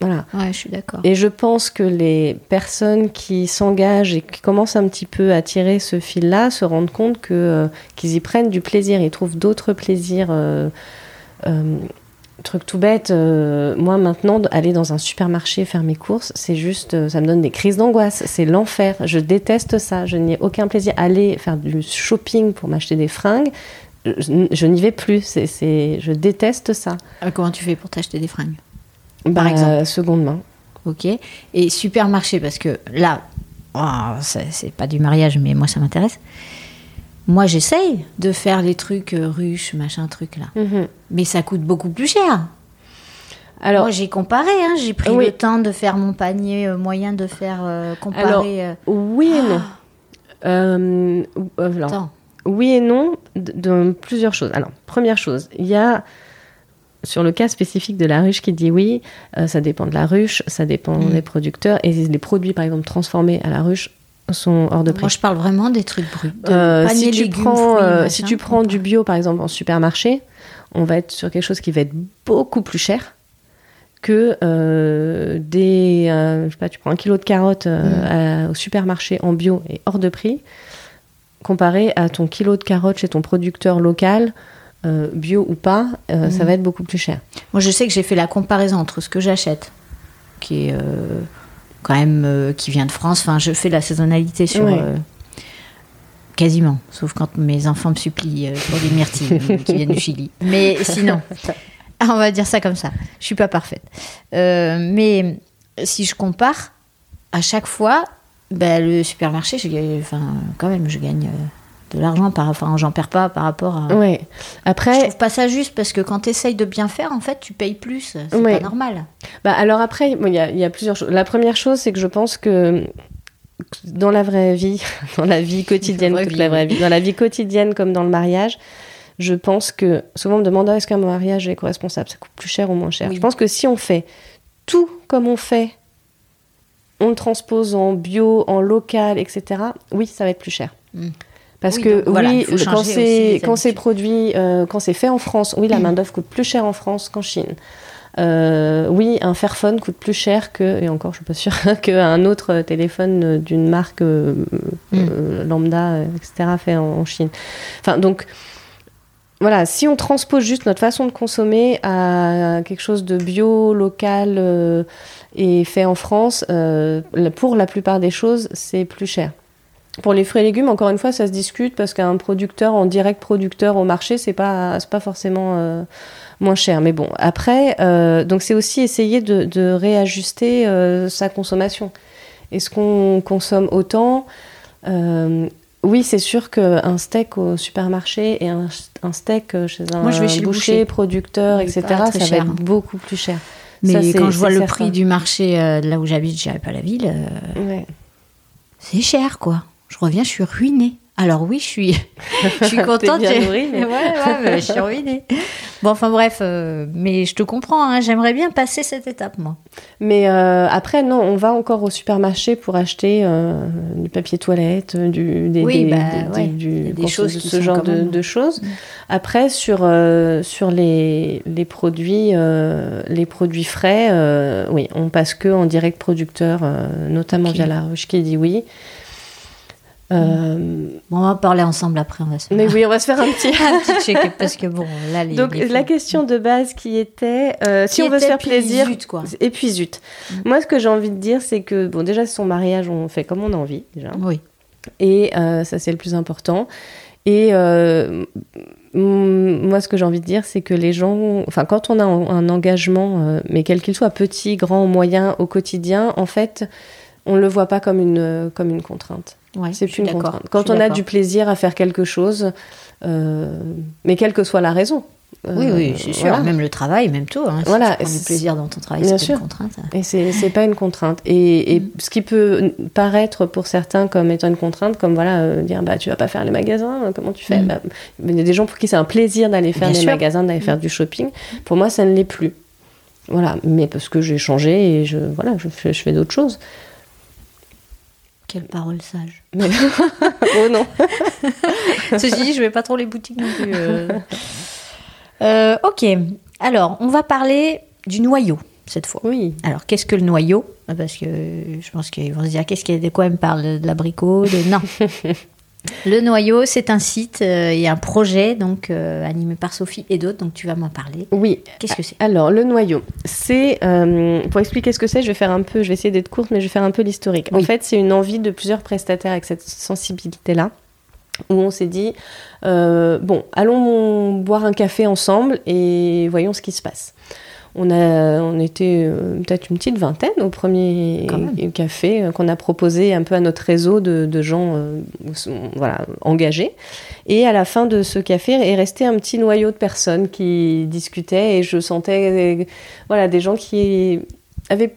voilà. Ouais, je suis d'accord. Et je pense que les personnes qui s'engagent et qui commencent un petit peu à tirer ce fil-là se rendent compte que euh, qu'ils y prennent du plaisir, ils trouvent d'autres plaisirs. Euh, euh, truc tout bête, moi maintenant, aller dans un supermarché faire mes courses, c'est juste, ça me donne des crises d'angoisse, c'est l'enfer. Je déteste ça, je n'y ai aucun plaisir. Aller faire du shopping pour m'acheter des fringues, je, n'y vais plus, c'est, je déteste ça. comment tu fais pour t'acheter des fringues? Par bah, exemple Seconde main. Ok. Et supermarché, parce que là, oh, c'est pas du mariage, mais moi ça m'intéresse. Moi j'essaye de faire les trucs euh, ruches, machin truc là. Mhm. Mais ça coûte beaucoup plus cher. Alors, moi j'ai comparé, hein, j'ai pris le temps de faire mon panier euh, moyen de faire euh, comparer. oui et non. Ah. oui et non de, plusieurs choses. Alors, première chose, il y a sur le cas spécifique de la ruche qui dit oui, euh, ça dépend de la ruche, ça dépend mm. des producteurs, et les produits, par exemple, transformés à la ruche sont hors de prix. Moi, je parle vraiment des trucs bruts. Euh, si tu prends, euh, si tu prends du bio, par exemple, en supermarché, on va être sur quelque chose qui va être beaucoup plus cher que des... je sais pas, tu prends un kilo de carottes mm. au supermarché en bio et hors de prix, comparé à ton kilo de carottes chez ton producteur local euh, bio ou pas, euh, ça mhm. va être beaucoup plus cher. Moi, je sais que j'ai fait la comparaison entre ce que j'achète, qui est euh, quand même qui vient de France. Enfin, je fais la saisonnalité sur quasiment, sauf quand mes enfants me supplient pour des myrtilles qui viennent du Chili. Mais sinon, on va dire ça comme ça. Je suis pas parfaite. mais si je compare, à chaque fois, ben, le supermarché, je, enfin, quand même, je gagne de l'argent par enfin j'en perds pas par rapport à ouais. Après je trouve pas ça juste parce que quand tu essayes de bien faire en fait tu payes plus. C'est pas normal. Bah alors après il y, a, y, a plusieurs choses la première chose c'est que je pense que dans la vraie vie dans la vie quotidienne la vraie vie, dans la vie quotidienne comme dans le mariage je pense que souvent on me demande ah, est-ce qu'un mariage est éco-responsable ça coûte plus cher ou moins cher? Je pense que si on fait tout comme on fait on le transpose en bio, en local, etc. Oui, ça va être plus cher. Mm. Parce que oui, quand c'est quand c'est produit, euh, quand c'est fait en France, oui, la main d'œuvre coûte plus cher en France qu'en Chine. Euh, oui, un Fairphone coûte plus cher que, et encore je suis pas sûre, qu'un autre téléphone d'une marque euh, mm. lambda, etc., fait en, Chine. Enfin, donc, voilà, si on transpose juste notre façon de consommer à quelque chose de bio, local euh, et fait en France, pour la plupart des choses, c'est plus cher. Pour les fruits et légumes, encore une fois, ça se discute parce qu'un producteur en direct producteur au marché, c'est pas pas forcément euh, moins cher. Mais bon, après, donc c'est aussi essayer de, de réajuster sa consommation. Est-ce qu'on consomme autant? Oui, c'est sûr qu'un steak au supermarché et un, steak chez un Moi, je vais chez boucher, producteur, etc., ça va être beaucoup plus cher. Mais quand je vois le prix du marché euh, là où j'habite, je pas la ville, euh, c'est cher, quoi. Je reviens, je suis ruinée. Alors oui, je suis, je suis contente. bien nourrie, mais... ouais, ouais, je suis ruinée. Bon, enfin bref, euh, mais je te comprends, hein, j'aimerais bien passer cette étape, moi. Mais euh, après, non, on va encore au supermarché pour acheter euh, du papier toilette, du, des, oui, des, bah, des, des choses ce genre de, de, choses. Après, sur, sur les, les, produits, les produits frais, oui, on passe que en direct producteur, notamment via la ruche qui dit oui. Euh, bon, on va parler ensemble après. On va se faire... Mais oui, on va se faire un petit, un petit check parce que bon, là, les, Donc la question de base qui était, euh, si on veut se faire plaisir, quoi. et puis zut. Mm. Moi, ce que j'ai envie de dire, c'est que bon, déjà son mariage, on fait comme on a envie déjà. Oui. Et euh, ça, c'est le plus important. Et moi, ce que j'ai envie de dire, c'est que les gens, enfin, quand on a un, engagement, mais quel qu'il soit, petit, grand, moyen, au quotidien, en fait, on le voit pas comme une comme une contrainte. Ouais, c'est plus une contrainte. Quand on a du plaisir à faire quelque chose, euh, mais quelle que soit la raison. Euh, oui, oui, c'est sûr. Voilà. Même le travail, même tout. Hein, si voilà. tu prends du plaisir dans ton travail, c'est une contrainte. Et c'est pas une contrainte. Et, et mm. ce qui peut paraître pour certains comme étant une contrainte, comme voilà, euh, dire bah tu vas pas faire les magasins, comment tu fais? Mm. bah, Il y a des gens pour qui c'est un plaisir d'aller faire Bien les sûr. magasins, d'aller mm. faire du shopping. Pour moi, ça ne l'est plus. Voilà, mais parce que j'ai changé et je voilà, je fais, je fais d'autres choses. Quelle parole sage. oh non. Ceci dit, je vais pas trop les boutiques non plus. Euh. Euh, ok. Alors, on va parler du noyau cette fois. Oui. Alors, qu'est-ce que le noyau? Parce que je pense qu'ils vont se dire qu'est-ce qu'il y a de quoi elle me parle? De l'abricot de... Non. Le Noyau, c'est un site euh, et un projet donc euh, animé par Sophie et d'autres. Donc tu vas m'en parler. Oui. Qu'est-ce que c'est? Alors le Noyau, c'est euh, pour expliquer ce que c'est. Je vais faire un peu, je vais essayer d'être courte, mais je vais faire un peu l'historique. Oui. En fait, c'est une envie de plusieurs prestataires avec cette sensibilité-là, où on s'est dit euh, bon, allons boire un café ensemble et voyons ce qui se passe. On, a, on était euh, peut-être une petite vingtaine au premier café euh, qu'on a proposé un peu à notre réseau de, de gens euh, voilà, engagés. Et à la fin de ce café est resté un petit noyau de personnes qui discutaient et je sentais voilà, des gens qui avaient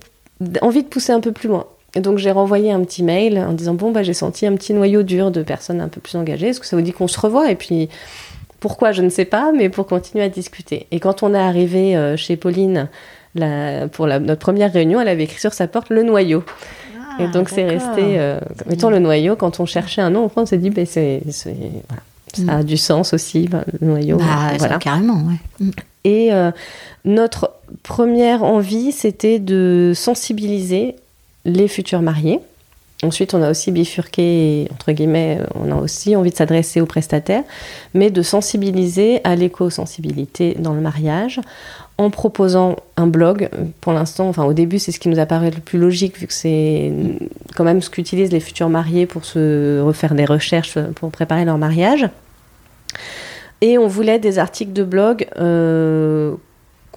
envie de pousser un peu plus loin. Et donc j'ai renvoyé un petit mail en disant bon bah j'ai senti un petit noyau dur de personnes un peu plus engagées. Est-ce que ça vous dit qu'on se revoit? Et puis pourquoi, je ne sais pas, mais pour continuer à discuter. Et quand on est arrivé euh, chez Pauline la, pour la, notre première réunion, elle avait écrit sur sa porte le noyau. Ah, et donc c'est resté, euh, mettons le noyau, quand on cherchait un nom, on s'est dit, ben, c'est, voilà, ça mm. a du sens aussi, ben, le noyau. Bah, voilà. carrément, ouais. Mm. Et euh, notre première envie, c'était de sensibiliser les futurs mariés Ensuite, on a aussi bifurqué, entre guillemets, on a aussi envie de s'adresser aux prestataires, mais de sensibiliser à l'éco-sensibilité dans le mariage en proposant un blog. Pour l'instant, enfin au début, c'est ce qui nous apparaît le plus logique, vu que c'est quand même ce qu'utilisent les futurs mariés pour se refaire des recherches pour préparer leur mariage. Et on voulait des articles de blog euh,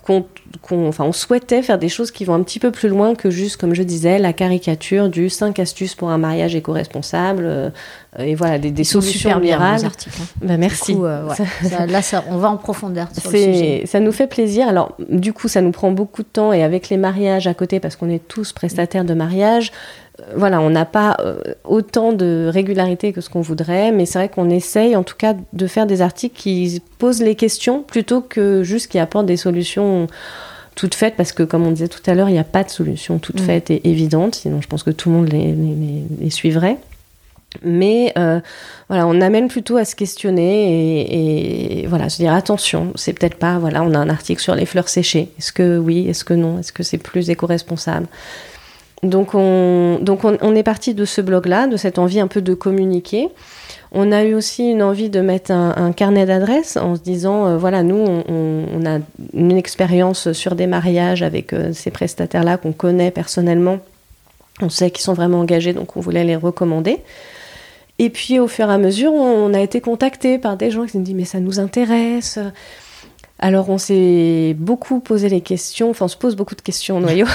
qu'on, qu'on, enfin, on souhaitait faire des choses qui vont un petit peu plus loin que juste, comme je disais, la caricature du 5 astuces pour un mariage éco-responsable. Euh, et voilà, des, des solutions super miracles. Bien, articles, hein. bah, merci. Coup, euh, ouais. ça, là, ça, on va en profondeur sur C'est, le sujet. Ça nous fait plaisir. Alors, du coup, ça nous prend beaucoup de temps. Et avec les mariages à côté, parce qu'on est tous prestataires de mariage, voilà, on n'a pas euh, autant de régularité que ce qu'on voudrait, mais c'est vrai qu'on essaye en tout cas de faire des articles qui posent les questions plutôt que juste qui apportent des solutions toutes faites, parce que comme on disait tout à l'heure, il n'y a pas de solution toute Mm. faite et évidente, sinon je pense que tout le monde les, les- les- les suivrait. Mais euh, voilà, on amène plutôt à se questionner et, et voilà, se dire attention, c'est peut-être pas, voilà, on a un article sur les fleurs séchées. Est-ce que oui, est-ce que non, est-ce que c'est plus éco-responsable? Donc on, donc on, on est parti de ce blog-là, de cette envie un peu de communiquer. On a eu aussi une envie de mettre un, carnet d'adresses en se disant, euh, voilà, nous, on, a une expérience sur des mariages avec euh, ces prestataires-là qu'on connaît personnellement. On sait qu'ils sont vraiment engagés, donc on voulait les recommander. Et puis au fur et à mesure, on, a été contacté par des gens qui nous disent, mais ça nous intéresse. Alors on s'est beaucoup posé les questions, enfin on se pose beaucoup de questions au noyau.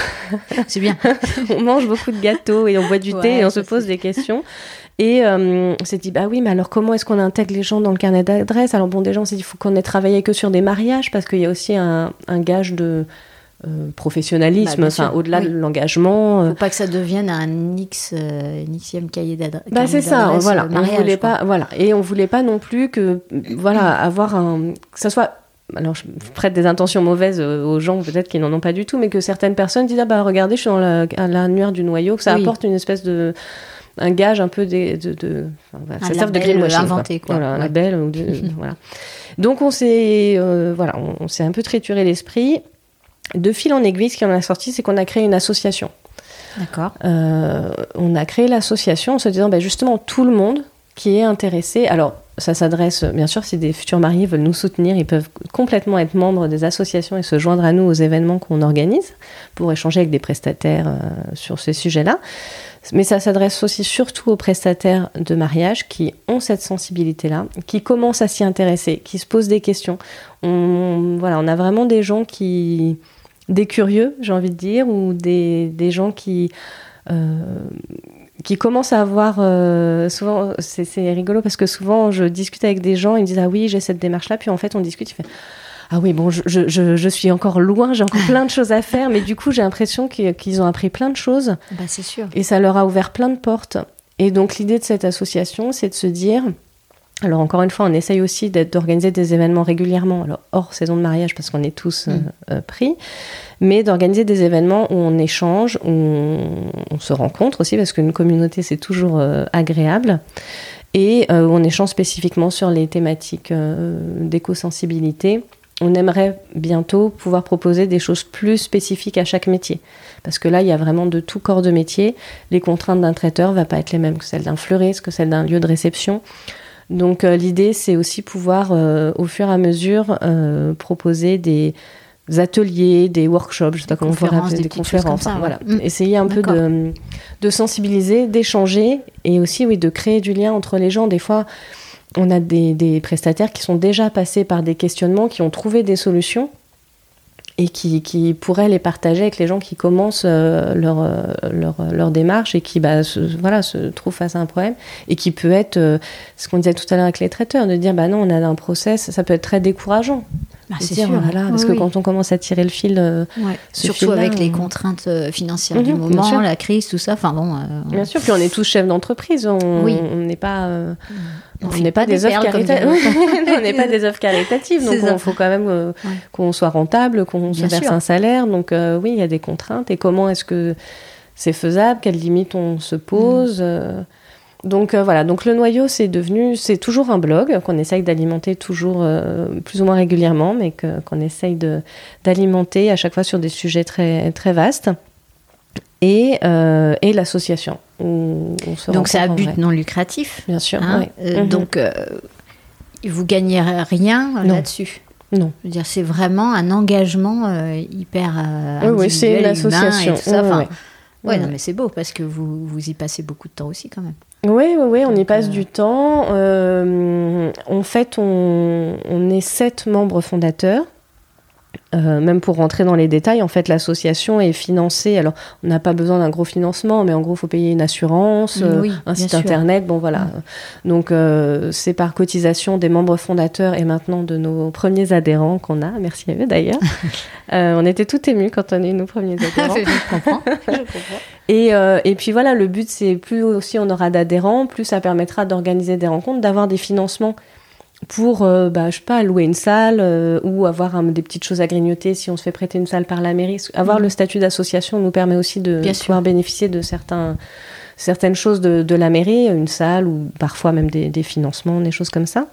C'est bien. on mange beaucoup de gâteaux et on boit du thé et on se pose des questions. Et euh, on s'est dit, bah oui, mais alors comment est-ce qu'on intègre les gens dans le carnet d'adresse Alors bon, déjà, on s'est dit, il faut qu'on ait travaillé que sur des mariages, parce qu'il y a aussi un, gage de euh, professionnalisme, bah, enfin, au-delà de l'engagement. Euh. Faut pas que ça devienne un X, Xème cahier d'adresse. Bah c'est ça, voilà. on voulait pas, voilà. Et on voulait pas non plus que, voilà, avoir un, que ça soit alors je prête des intentions mauvaises aux gens peut-être qui n'en ont pas du tout, mais que certaines personnes disent ah bah regardez je suis dans la, à du noyau, que ça apporte une espèce de un gage un peu de, de, de ça sert de greenwashing inventé quoi. Voilà, un label ou voilà. Donc on s'est euh, voilà, on, s'est un peu trituré l'esprit. De fil en aiguille, ce qui en a sorti, c'est qu'on a créé une association. D'accord. Euh, on a créé l'association en se disant, ben justement, tout le monde qui est intéressé. Alors, ça s'adresse, bien sûr, si des futurs mariés veulent nous soutenir, ils peuvent complètement être membres des associations et se joindre à nous aux événements qu'on organise pour échanger avec des prestataires euh, sur ces sujets-là. Mais ça s'adresse aussi surtout aux prestataires de mariage qui ont cette sensibilité-là, qui commencent à s'y intéresser, qui se posent des questions. On, voilà, on a vraiment des gens qui. des curieux, j'ai envie de dire, ou des, des gens qui. Euh, qui commencent à avoir euh, souvent c'est rigolo parce que souvent je discute avec des gens ils me disent ah oui j'ai cette démarche là puis en fait on discute il fait ah oui, bon, je, je, je suis encore loin, j'ai encore plein de choses à faire, mais du coup, j'ai l'impression qu'ils ont appris plein de choses. Bah, c'est sûr. Et ça leur a ouvert plein de portes. Et donc, l'idée de cette association, c'est de se dire. Alors, encore une fois, on essaye aussi d'organiser des événements régulièrement, alors hors saison de mariage, parce qu'on est tous mm. euh, euh, pris, mais d'organiser des événements où on échange, où on, se rencontre aussi, parce qu'une communauté, c'est toujours euh, agréable et où on échange spécifiquement sur les thématiques d'éco-sensibilité on aimerait bientôt pouvoir proposer des choses plus spécifiques à chaque métier. Parce que là, il y a vraiment de tout corps de métier. Les contraintes d'un traiteur ne vont pas être les mêmes que celles d'un fleuriste, que celles d'un lieu de réception. Donc euh, l'idée, c'est aussi pouvoir, euh, au fur et à mesure, euh, proposer des ateliers, des workshops, je sais pas comment des, des conférences, voilà. Mm. essayer un peu de, de sensibiliser, d'échanger et aussi oui de créer du lien entre les gens. Des fois, on a des, prestataires qui sont déjà passés par des questionnements, qui ont trouvé des solutions et qui, pourraient les partager avec les gens qui commencent euh, leur, euh, leur, leur, démarche et qui bah, se, voilà, se trouvent face à un problème et qui peut être, euh, ce qu'on disait tout à l'heure avec les traiteurs, de dire bah non, on a un process, ça peut être très décourageant. Bah, c'est sûr. Voilà, parce que quand on commence à tirer le fil, surtout avec les contraintes financières du mhm, moment, la crise, tout ça. Enfin bon. Bien sûr, puis on est tous chefs d'entreprise, on n'est pas. Mm. On n'est pas, des œuvres caritatives. on n'est pas des œuvres caritatives, donc il faut quand même euh, qu'on soit rentable, qu'on se verse un salaire. Donc euh, oui, il y a des contraintes. Et comment est-ce que c'est faisable? Quelles limites on se pose? Mm. euh. Donc voilà, donc le noyau c'est devenu, c'est toujours un blog qu'on essaye d'alimenter toujours plus ou moins régulièrement, mais qu'on essaye d'alimenter à chaque fois sur des sujets très, très vastes et, euh, et l'association. Donc c'est à but non lucratif. Bien sûr. Hein, euh, mhm. Donc euh, vous gagnez rien là-dessus? Non. Je veux dire, c'est vraiment un engagement hyper oui, oui, c'est une association. ouais, non, mais c'est beau parce que vous, vous y passez beaucoup de temps aussi quand même. Oui, oui, oui, on y passe du temps. en fait, on, on est sept membres fondateurs. Euh, même pour rentrer dans les détails, en fait, l'association est financée. Alors, on n'a pas besoin d'un gros financement, mais en gros, il faut payer une assurance, euh, un site internet. Bon, voilà. Donc, euh, c'est par cotisation des membres fondateurs et maintenant de nos premiers adhérents qu'on a. Merci à eux d'ailleurs. on était tout émus quand on a eu nos premiers adhérents. Je comprends. Je comprends. Et, et, puis voilà, le but, c'est plus aussi on aura d'adhérents, plus ça permettra d'organiser des rencontres, d'avoir des financements pour, euh, bah, je sais pas, louer une salle euh, ou avoir des petites choses à grignoter si on se fait prêter une salle par la mairie. Avoir mm. le statut d'association nous permet aussi de pouvoir bénéficier de certains, certaines choses de, de, la mairie, une salle ou parfois même des, des, financements, des choses comme ça.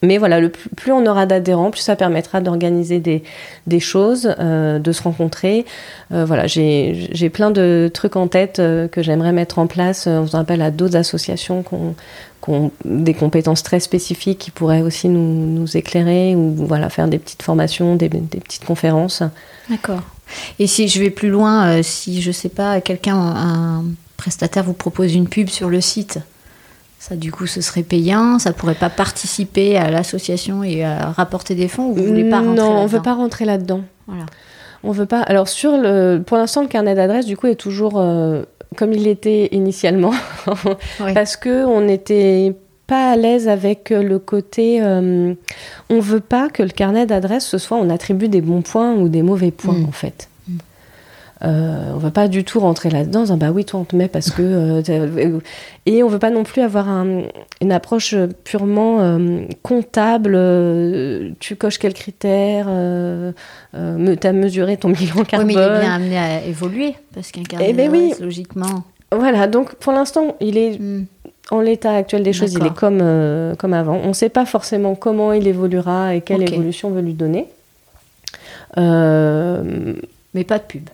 Mais voilà, le plus, on aura d'adhérents, plus ça permettra d'organiser des, des, choses, euh, de se rencontrer. Euh, voilà, j'ai plein de trucs en tête euh, que j'aimerais mettre en place en faisant appel à d'autres associations qui ont, des compétences très spécifiques qui pourraient aussi nous, nous éclairer ou voilà, faire des petites formations, des, des petites conférences. D'accord. Et si je vais plus loin, si je sais pas, quelqu'un, un prestataire vous propose une pub sur le site, ça, du coup, ce serait payant. Ça pourrait pas participer à l'association et rapporter des fonds. Ou vous voulez pas rentrer Non, on veut pas rentrer là-dedans. Voilà. On veut pas. Alors sur le, pour l'instant, le carnet d'adresse, du coup, est toujours euh, comme il était initialement, parce que on n'était pas à l'aise avec le côté. Euh, on veut pas que le carnet d'adresse ce soit on attribue des bons points ou des mauvais points mm. en fait. Euh, on va pas du tout rentrer là-dedans, bah oui, toi on te met parce que. Euh, et on veut pas non plus avoir une approche purement euh, comptable. tu coches quels critères Tu as mesuré ton bilan carbone. Oui, mais il est bien amené à évoluer parce qu'un carnet eh ben oui. logiquement. Voilà, donc pour l'instant, il est. Hmm. En l'état actuel des choses, il est comme, comme avant. On ne sait pas forcément comment il évoluera et quelle évolution on veut lui donner. Mais pas de pub.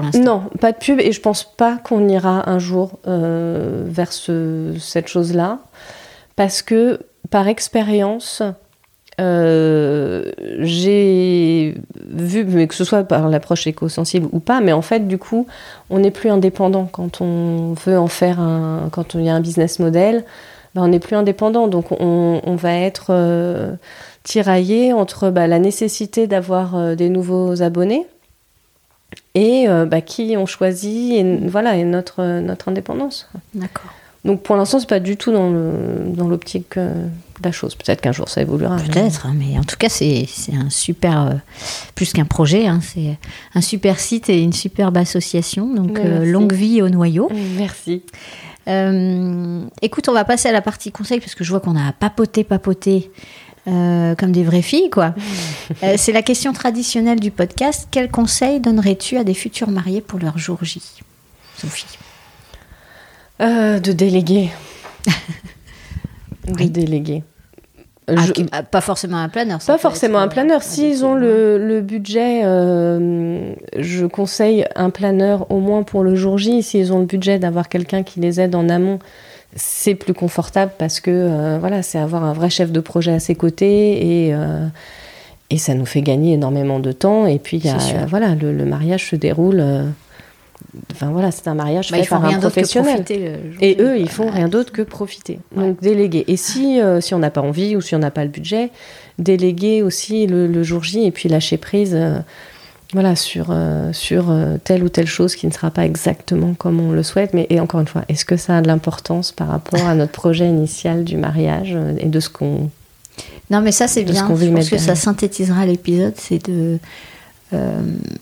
Non, pas de pub et je pense pas qu'on ira un jour euh, vers cette chose-là parce que par expérience, euh, j'ai vu, que ce soit par l'approche éco-sensible ou pas, mais en fait, du coup, on n'est plus indépendant. Quand on veut en faire un, quand il y a un business model, ben, on n'est plus indépendant, donc on, va être euh, tiraillé entre bah, la nécessité d'avoir des nouveaux abonnés et euh, bah, qui ont choisi et, voilà, et notre, notre indépendance. D'accord. Donc pour l'instant, c'est pas du tout dans, le, dans l'optique euh, de la chose. Peut-être qu'un jour ça évoluera. Peut-être, hein, mais en tout cas, c'est, c'est un super, euh, plus qu'un projet, hein, c'est un super site et une superbe association. Donc longue vie au noyau. Merci. écoute, on va passer à la partie conseil parce que je vois qu'on a papoté, papoté. Euh, comme des vraies filles, quoi. Euh, c'est la question traditionnelle du podcast. Quel conseil donnerais-tu à des futurs mariés pour leur jour J? Sophie euh, De déléguer. de déléguer. Ah, ah, pas forcément un planeur. Pas forcément un planeur. S'ils ont le, le budget, je conseille un planeur au moins pour le jour J. S'ils ont le budget d'avoir quelqu'un qui les aide en amont, c'est plus confortable parce que euh, voilà, c'est avoir un vrai chef de projet à ses côtés et, euh, et ça nous fait gagner énormément de temps. Et puis, voilà, le, mariage se déroule. Euh, enfin voilà, c'est un mariage bah, fait par un professionnel. Et eux, ils font rien d'autre que profiter. Donc déléguer. Et si, si on n'a pas envie ou si on n'a pas le budget, déléguer aussi le, le, jour J et puis lâcher prise voilà, sur, euh, sur euh, telle ou telle chose qui ne sera pas exactement comme on le souhaite. Mais et encore une fois, est-ce que ça a de l'importance par rapport à notre projet initial du mariage euh, et de ce qu'on. Non, mais ça, c'est bien. Je pense que ça synthétisera l'épisode. C'est de.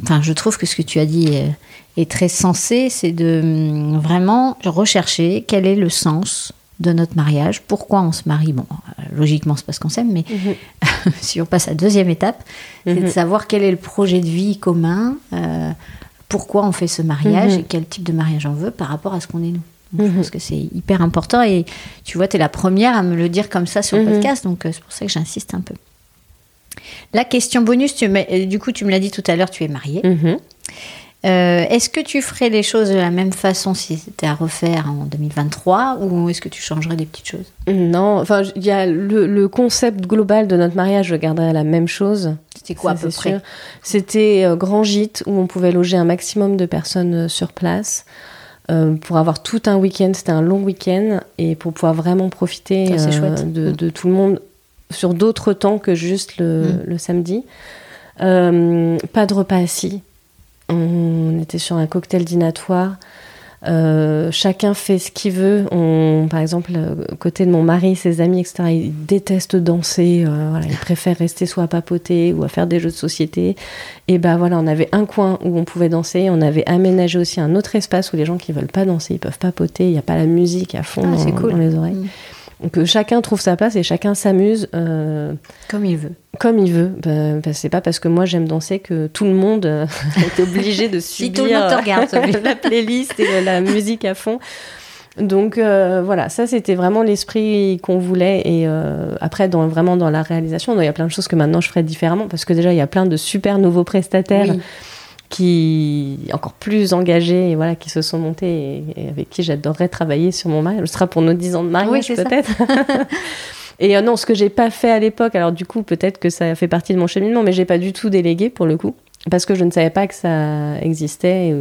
Enfin, je trouve que ce que tu as dit est, est très sensé. C'est de hum, vraiment rechercher quel est le sens de notre mariage, pourquoi on se marie? Bon, euh, logiquement, c'est parce qu'on s'aime, mais mhm. si on passe à la deuxième étape, c'est de mhm. savoir quel est le projet de vie commun, euh, pourquoi on fait ce mariage mhm. et quel type de mariage on veut par rapport à ce qu'on est nous. je pense que c'est hyper important et tu vois, tu es la première à me le dire comme ça sur le podcast, donc euh, c'est pour ça que j'insiste un peu. La question bonus, tu du coup, tu me l'as dit tout à l'heure, tu es mariée. Euh, est-ce que tu ferais les choses de la même façon si c'était à refaire en 2023 ou est-ce que tu changerais des petites choses? Non, enfin, il y a le, concept global de notre mariage, je garderais la même chose. C'était quoi à peu près? C'était euh, grand gîte où on pouvait loger un maximum de personnes euh, sur place. pour avoir tout un week-end, c'était un long week-end, et pour pouvoir vraiment profiter de, de, tout le monde sur d'autres temps que juste le, mm. le samedi. pas de repas assis, on était sur un cocktail dînatoire. Euh, chacun fait ce qu'il veut. On, par exemple, côté de mon mari, ses amis, etc., ils détestent danser. Euh, voilà, ils préfèrent rester soit à papoter ou à faire des jeux de société. Et ben voilà, on avait un coin où on pouvait danser. On avait aménagé aussi un autre espace où les gens qui veulent pas danser, ils peuvent papoter. Il n'y a pas la musique à fond ah, dans, les oreilles. Mm que chacun trouve sa place et chacun s'amuse. Euh, comme il veut. Comme il veut. Bah, bah, c'est pas parce que moi j'aime danser que tout le monde euh, est obligé de subir si tout le monde te regarde, la playlist et la musique à fond. Donc euh, voilà, ça c'était vraiment l'esprit qu'on voulait. Et euh, après, dans, vraiment dans la réalisation, il y a plein de choses que maintenant je ferais différemment parce que déjà il y a plein de super nouveaux prestataires. Qui encore plus engagés et voilà qui se sont montés et, avec qui j'adorerais travailler sur mon mariage. Ce sera pour nos 10 ans de mariage peut-être. et euh, non, ce que j'ai pas fait à l'époque, alors du coup peut-être que ça fait partie de mon cheminement, mais j'ai pas du tout délégué pour le coup parce que je ne savais pas que ça existait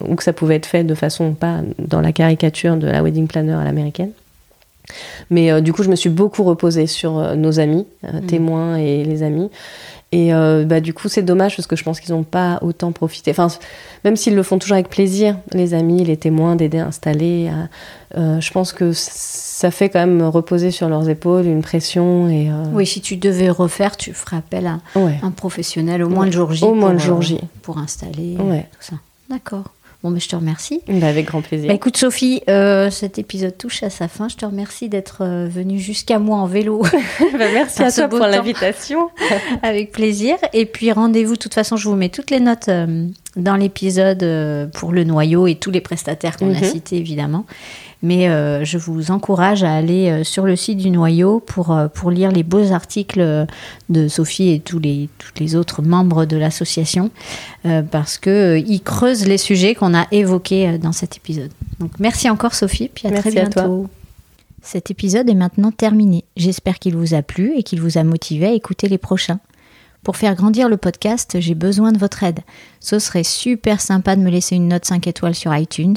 ou, que ça pouvait être fait de façon pas dans la caricature de la wedding planner à l'américaine. Mais euh, du coup, je me suis beaucoup reposée sur euh, nos amis, euh, mm. témoins et les amis. Et bah, du coup, c'est dommage parce que je pense qu'ils n'ont pas autant profité. Enfin, même s'ils le font toujours avec plaisir, les amis, les témoins, d'aider à installer, je pense que ça fait quand même reposer sur leurs épaules une pression. Et, Oui, si tu devais refaire, tu ferais appel à un professionnel au moins le jour J. Au moins le jour J. pour installer tout ça. D'accord. Bon, mais je te remercie. Bah, avec grand plaisir. Bah, écoute, Sophie, euh, cet épisode touche à sa fin. Je te remercie d'être euh, venue jusqu'à moi en vélo. Bah, merci à toi pour l'invitation. avec plaisir. Et puis, rendez-vous. De toute façon, je vous mets toutes les notes euh, dans l'épisode pour le noyau et tous les prestataires qu'on a mhm. cités, évidemment. Mais euh, je vous encourage à aller euh, sur le site du Noyau pour, euh, pour lire les beaux articles de Sophie et tous les, tous les autres membres de l'association parce qu'ils creusent les sujets qu'on a évoqués dans cet épisode. Donc merci encore Sophie, puis à très bientôt. Cet épisode est maintenant terminé. J'espère qu'il vous a plu et qu'il vous a motivé à écouter les prochains. Pour faire grandir le podcast, j'ai besoin de votre aide. Ce serait super sympa de me laisser une note 5 étoiles sur iTunes,